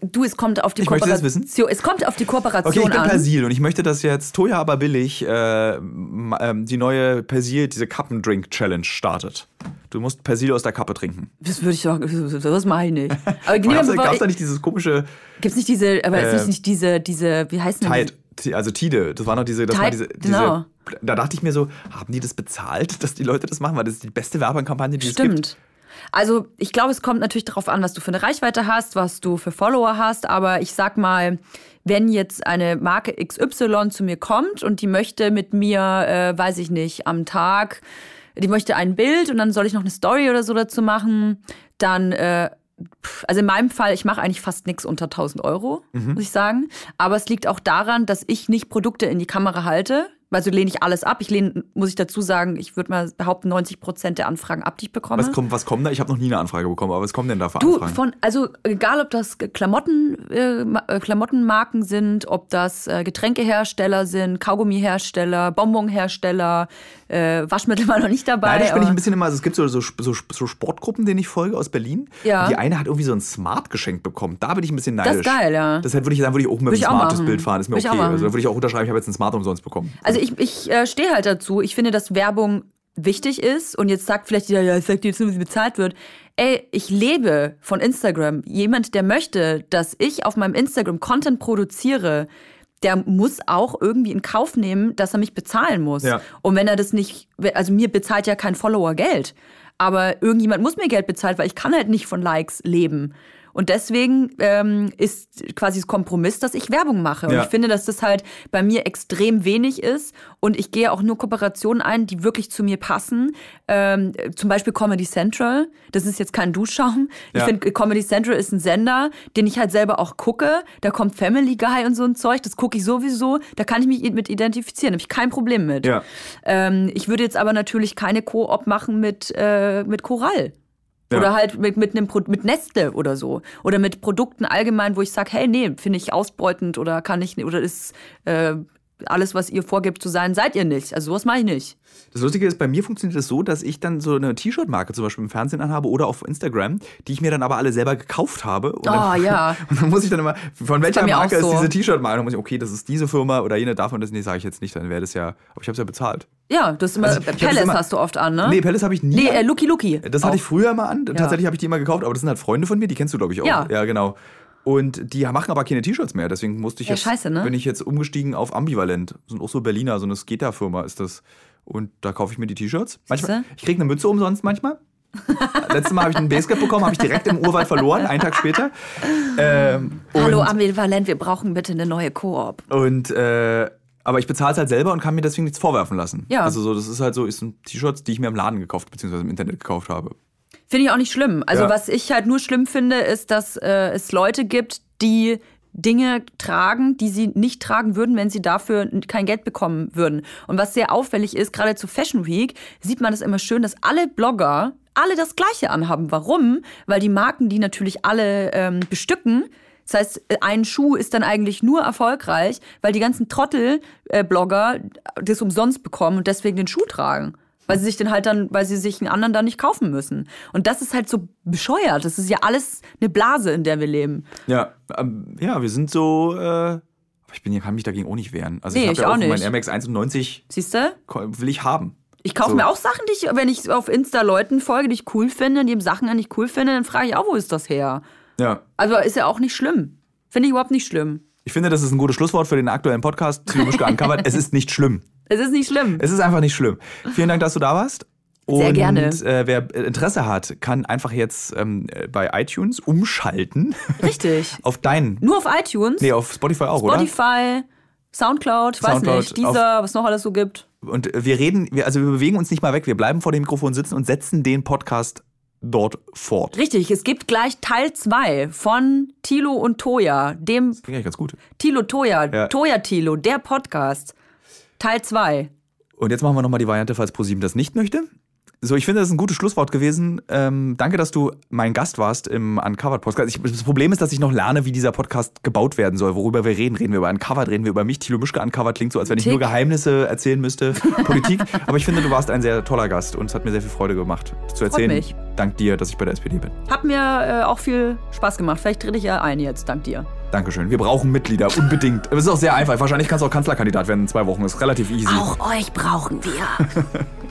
Du, es kommt auf die Ich möchte das Kooperation. wissen. Es kommt auf die Kooperation Okay, ich bin an. Persil und ich möchte, dass jetzt Toya aber billig äh, ähm, die neue Persil, diese Kappendrink-Challenge startet. Du musst Persil aus der Kappe trinken. Das würde ich doch, das mache ich. Aber Gab es da nicht dieses komische gibt's nicht diese, aber Äh, ist nicht diese, diese, wie heißt denn Tide, Ti- also Tide, das war noch diese, das Tide, war diese, diese genau. da dachte ich mir so, haben die das bezahlt, dass die Leute das machen? Weil das ist die beste Werbekampagne, die es Stimmt. Also ich glaube, es kommt natürlich darauf an, was du für eine Reichweite hast, was du für Follower hast. Aber ich sag mal, wenn jetzt eine Marke XY zu mir kommt und die möchte mit mir, äh, weiß ich nicht, am Tag, die möchte ein Bild und dann soll ich noch eine Story oder so dazu machen, dann äh, also in meinem Fall, ich mache eigentlich fast nichts unter 1000 Euro, muss ich sagen. Aber es liegt auch daran, dass ich nicht Produkte in die Kamera halte. Also lehne ich alles ab. Ich lehne, muss ich dazu sagen, ich würde mal behaupten, 90 Prozent der Anfragen ab, die ich bekomme. Was kommt, was kommt da? Ich habe noch nie eine Anfrage bekommen, aber was kommen denn da für Du, Anfragen? von, also egal ob das Klamotten, äh, äh, Klamottenmarken sind, ob das äh, Getränkehersteller sind, Kaugummihersteller, Bonbonhersteller, äh, Waschmittel war noch nicht dabei. Leider bin ich ein bisschen immer, also es gibt so, so, so, so Sportgruppen, denen ich folge aus Berlin. Ja. Die eine hat irgendwie so ein Smart geschenkt bekommen. Da bin ich ein bisschen Das neidisch. ist geil, ja. Deshalb würde ich sagen, würde ich auch mit einem smartes. Bild fahren. Ist mir okay. Also da würde ich auch unterschreiben, ich habe jetzt ein Smart umsonst bekommen. Also ich, ich äh, stehe halt dazu. Ich finde, dass Werbung wichtig ist. Und jetzt sagt vielleicht jeder, ja, ich sag dir jetzt nur, wie sie bezahlt wird. Ey, ich lebe von Instagram. Jemand, der möchte, dass ich auf meinem Instagram Content produziere, der muss auch irgendwie in Kauf nehmen, dass er mich bezahlen muss. Ja. Und wenn er das nicht, also mir bezahlt ja kein Follower Geld. Aber irgendjemand muss mir Geld bezahlen, weil ich kann halt nicht von Likes leben. Und deswegen ähm, ist quasi das Kompromiss, dass ich Werbung mache. Und Ja. ich finde, dass das halt bei mir extrem wenig ist. Und ich gehe auch nur Kooperationen ein, die wirklich zu mir passen. Ähm, zum Beispiel Comedy Central. Das ist jetzt kein Duschschaum. Ich Ja. finde, Comedy Central ist ein Sender, den ich halt selber auch gucke. Da kommt Family Guy und so ein Zeug. Das gucke ich sowieso. Da kann ich mich mit identifizieren. Da habe ich kein Problem mit. Ja. Ähm, ich würde jetzt aber natürlich keine Koop machen mit, äh, mit Korall. Ja. Oder halt mit, mit, einem mit Nestle oder so. Oder mit Produkten allgemein, wo ich sage, hey, nee, finde ich ausbeutend oder kann ich oder ist äh, alles, was ihr vorgibt zu sein, seid ihr nicht. Also sowas mache ich nicht. Das Lustige ist, bei mir funktioniert es das so, dass ich dann so eine T-Shirt-Marke zum Beispiel im Fernsehen anhabe oder auf Instagram, die ich mir dann aber alle selber gekauft habe. Und Ah, dann, ja. Und dann muss ich dann immer, von welcher Marke ist so. diese T-Shirt-Marke? Dann muss ich, okay, das ist diese Firma oder jene davon, das nee, sage ich jetzt nicht, dann wäre das ja, aber ich habe es ja bezahlt. Ja, das ist immer, Also, Palace immer- hast du oft an, ne? Nee, Palace habe ich nie. Nee, äh, Lucky Lucky. Das hatte ich früher mal an. Tatsächlich habe ich die immer gekauft, aber das sind halt Freunde von mir, die kennst du, glaube ich, auch. Ja. ja, genau. Und die machen aber keine T-Shirts mehr, deswegen musste ich Ja, jetzt, scheiße, ne? bin ich jetzt umgestiegen auf Ambivalent. Das sind auch so Berliner, so eine Skater-Firma ist das. Und da kaufe ich mir die T-Shirts. Manchmal, ich kriege eine Mütze umsonst manchmal. Letztes Mal habe ich einen Basecap bekommen, habe ich direkt im Urwald verloren, einen Tag später. Ähm, Hallo, Ambivalent, wir brauchen bitte eine neue Koop. und äh, aber ich bezahle es halt selber und kann mir deswegen nichts vorwerfen lassen. Ja. Also so, das ist halt so, ist ein T-Shirt, die ich mir im Laden gekauft, beziehungsweise im Internet gekauft habe. Finde ich auch nicht schlimm. Also Ja. was ich halt nur schlimm finde, ist, dass äh, es Leute gibt, die Dinge tragen, die sie nicht tragen würden, wenn sie dafür kein Geld bekommen würden. Und was sehr auffällig ist, gerade zu Fashion Week, sieht man das immer schön, dass alle Blogger alle das Gleiche anhaben. Warum? Weil die Marken die natürlich alle ähm, bestücken. Das heißt, ein Schuh ist dann eigentlich nur erfolgreich, weil die ganzen Trottel-Blogger das umsonst bekommen und deswegen den Schuh tragen. Weil sie sich den halt dann, weil sie sich einen anderen dann nicht kaufen müssen. Und das ist halt so bescheuert. Das ist ja alles eine Blase, in der wir leben. Ja, ähm, ja, wir sind so. Äh, ich bin, kann mich dagegen auch nicht wehren. Also Nee, ich habe ja auch auch nicht. mein Air Max 91 Siehst du? ko- will ich haben. Ich kaufe So. mir auch Sachen, die ich, wenn ich auf Insta Leuten folge, die ich cool finde, die Sachen an ich cool finde, dann frage ich auch, wo ist das her? Ja. Also ist ja auch nicht schlimm. Finde ich überhaupt nicht schlimm. Ich finde, das ist ein gutes Schlusswort für den aktuellen Podcast. Psychomischke uncovered. Es ist nicht schlimm. Es ist nicht schlimm. Es ist einfach nicht schlimm. Vielen Dank, dass du da warst. Sehr Und, gerne. Äh, wer Interesse hat, kann einfach jetzt ähm, äh, bei iTunes umschalten Richtig. auf deinen. Nur auf iTunes, Nee, auf Spotify auch, oder? Spotify, Soundcloud, weiß Soundcloud, nicht, dieser, was noch alles so gibt. Und wir reden, wir, also wir bewegen uns nicht mal weg. Wir bleiben vor dem Mikrofon sitzen und setzen den Podcast dort fort. Richtig, es gibt gleich Teil 2 von Tilo und Toya, dem Finde ich eigentlich ganz gut. Tilo Toya, Ja. Toya Tilo, der Podcast. Teil 2. Und jetzt machen wir nochmal die Variante, falls ProSieben das nicht möchte. So, ich finde, das ist ein gutes Schlusswort gewesen. Ähm, danke, dass du mein Gast warst im Uncovered Podcast. Ich, das Problem ist, dass ich noch lerne, wie dieser Podcast gebaut werden soll, worüber wir reden. Reden wir über Uncovered, reden wir über mich. Thilo Mischke Uncovered klingt so, als wenn ich Tick. nur Geheimnisse erzählen müsste. Politik. Aber ich finde, du warst ein sehr toller Gast und es hat mir sehr viel Freude gemacht, zu erzählen. mich. Dank dir, dass ich bei der SPD bin. Hat mir äh, auch viel Spaß gemacht. Vielleicht trete ich ja ein jetzt, dank dir. Dankeschön. Wir brauchen Mitglieder, unbedingt. Es ist auch sehr einfach. Wahrscheinlich kannst du auch Kanzlerkandidat werden in zwei Wochen. Ist relativ easy. Auch euch brauchen wir.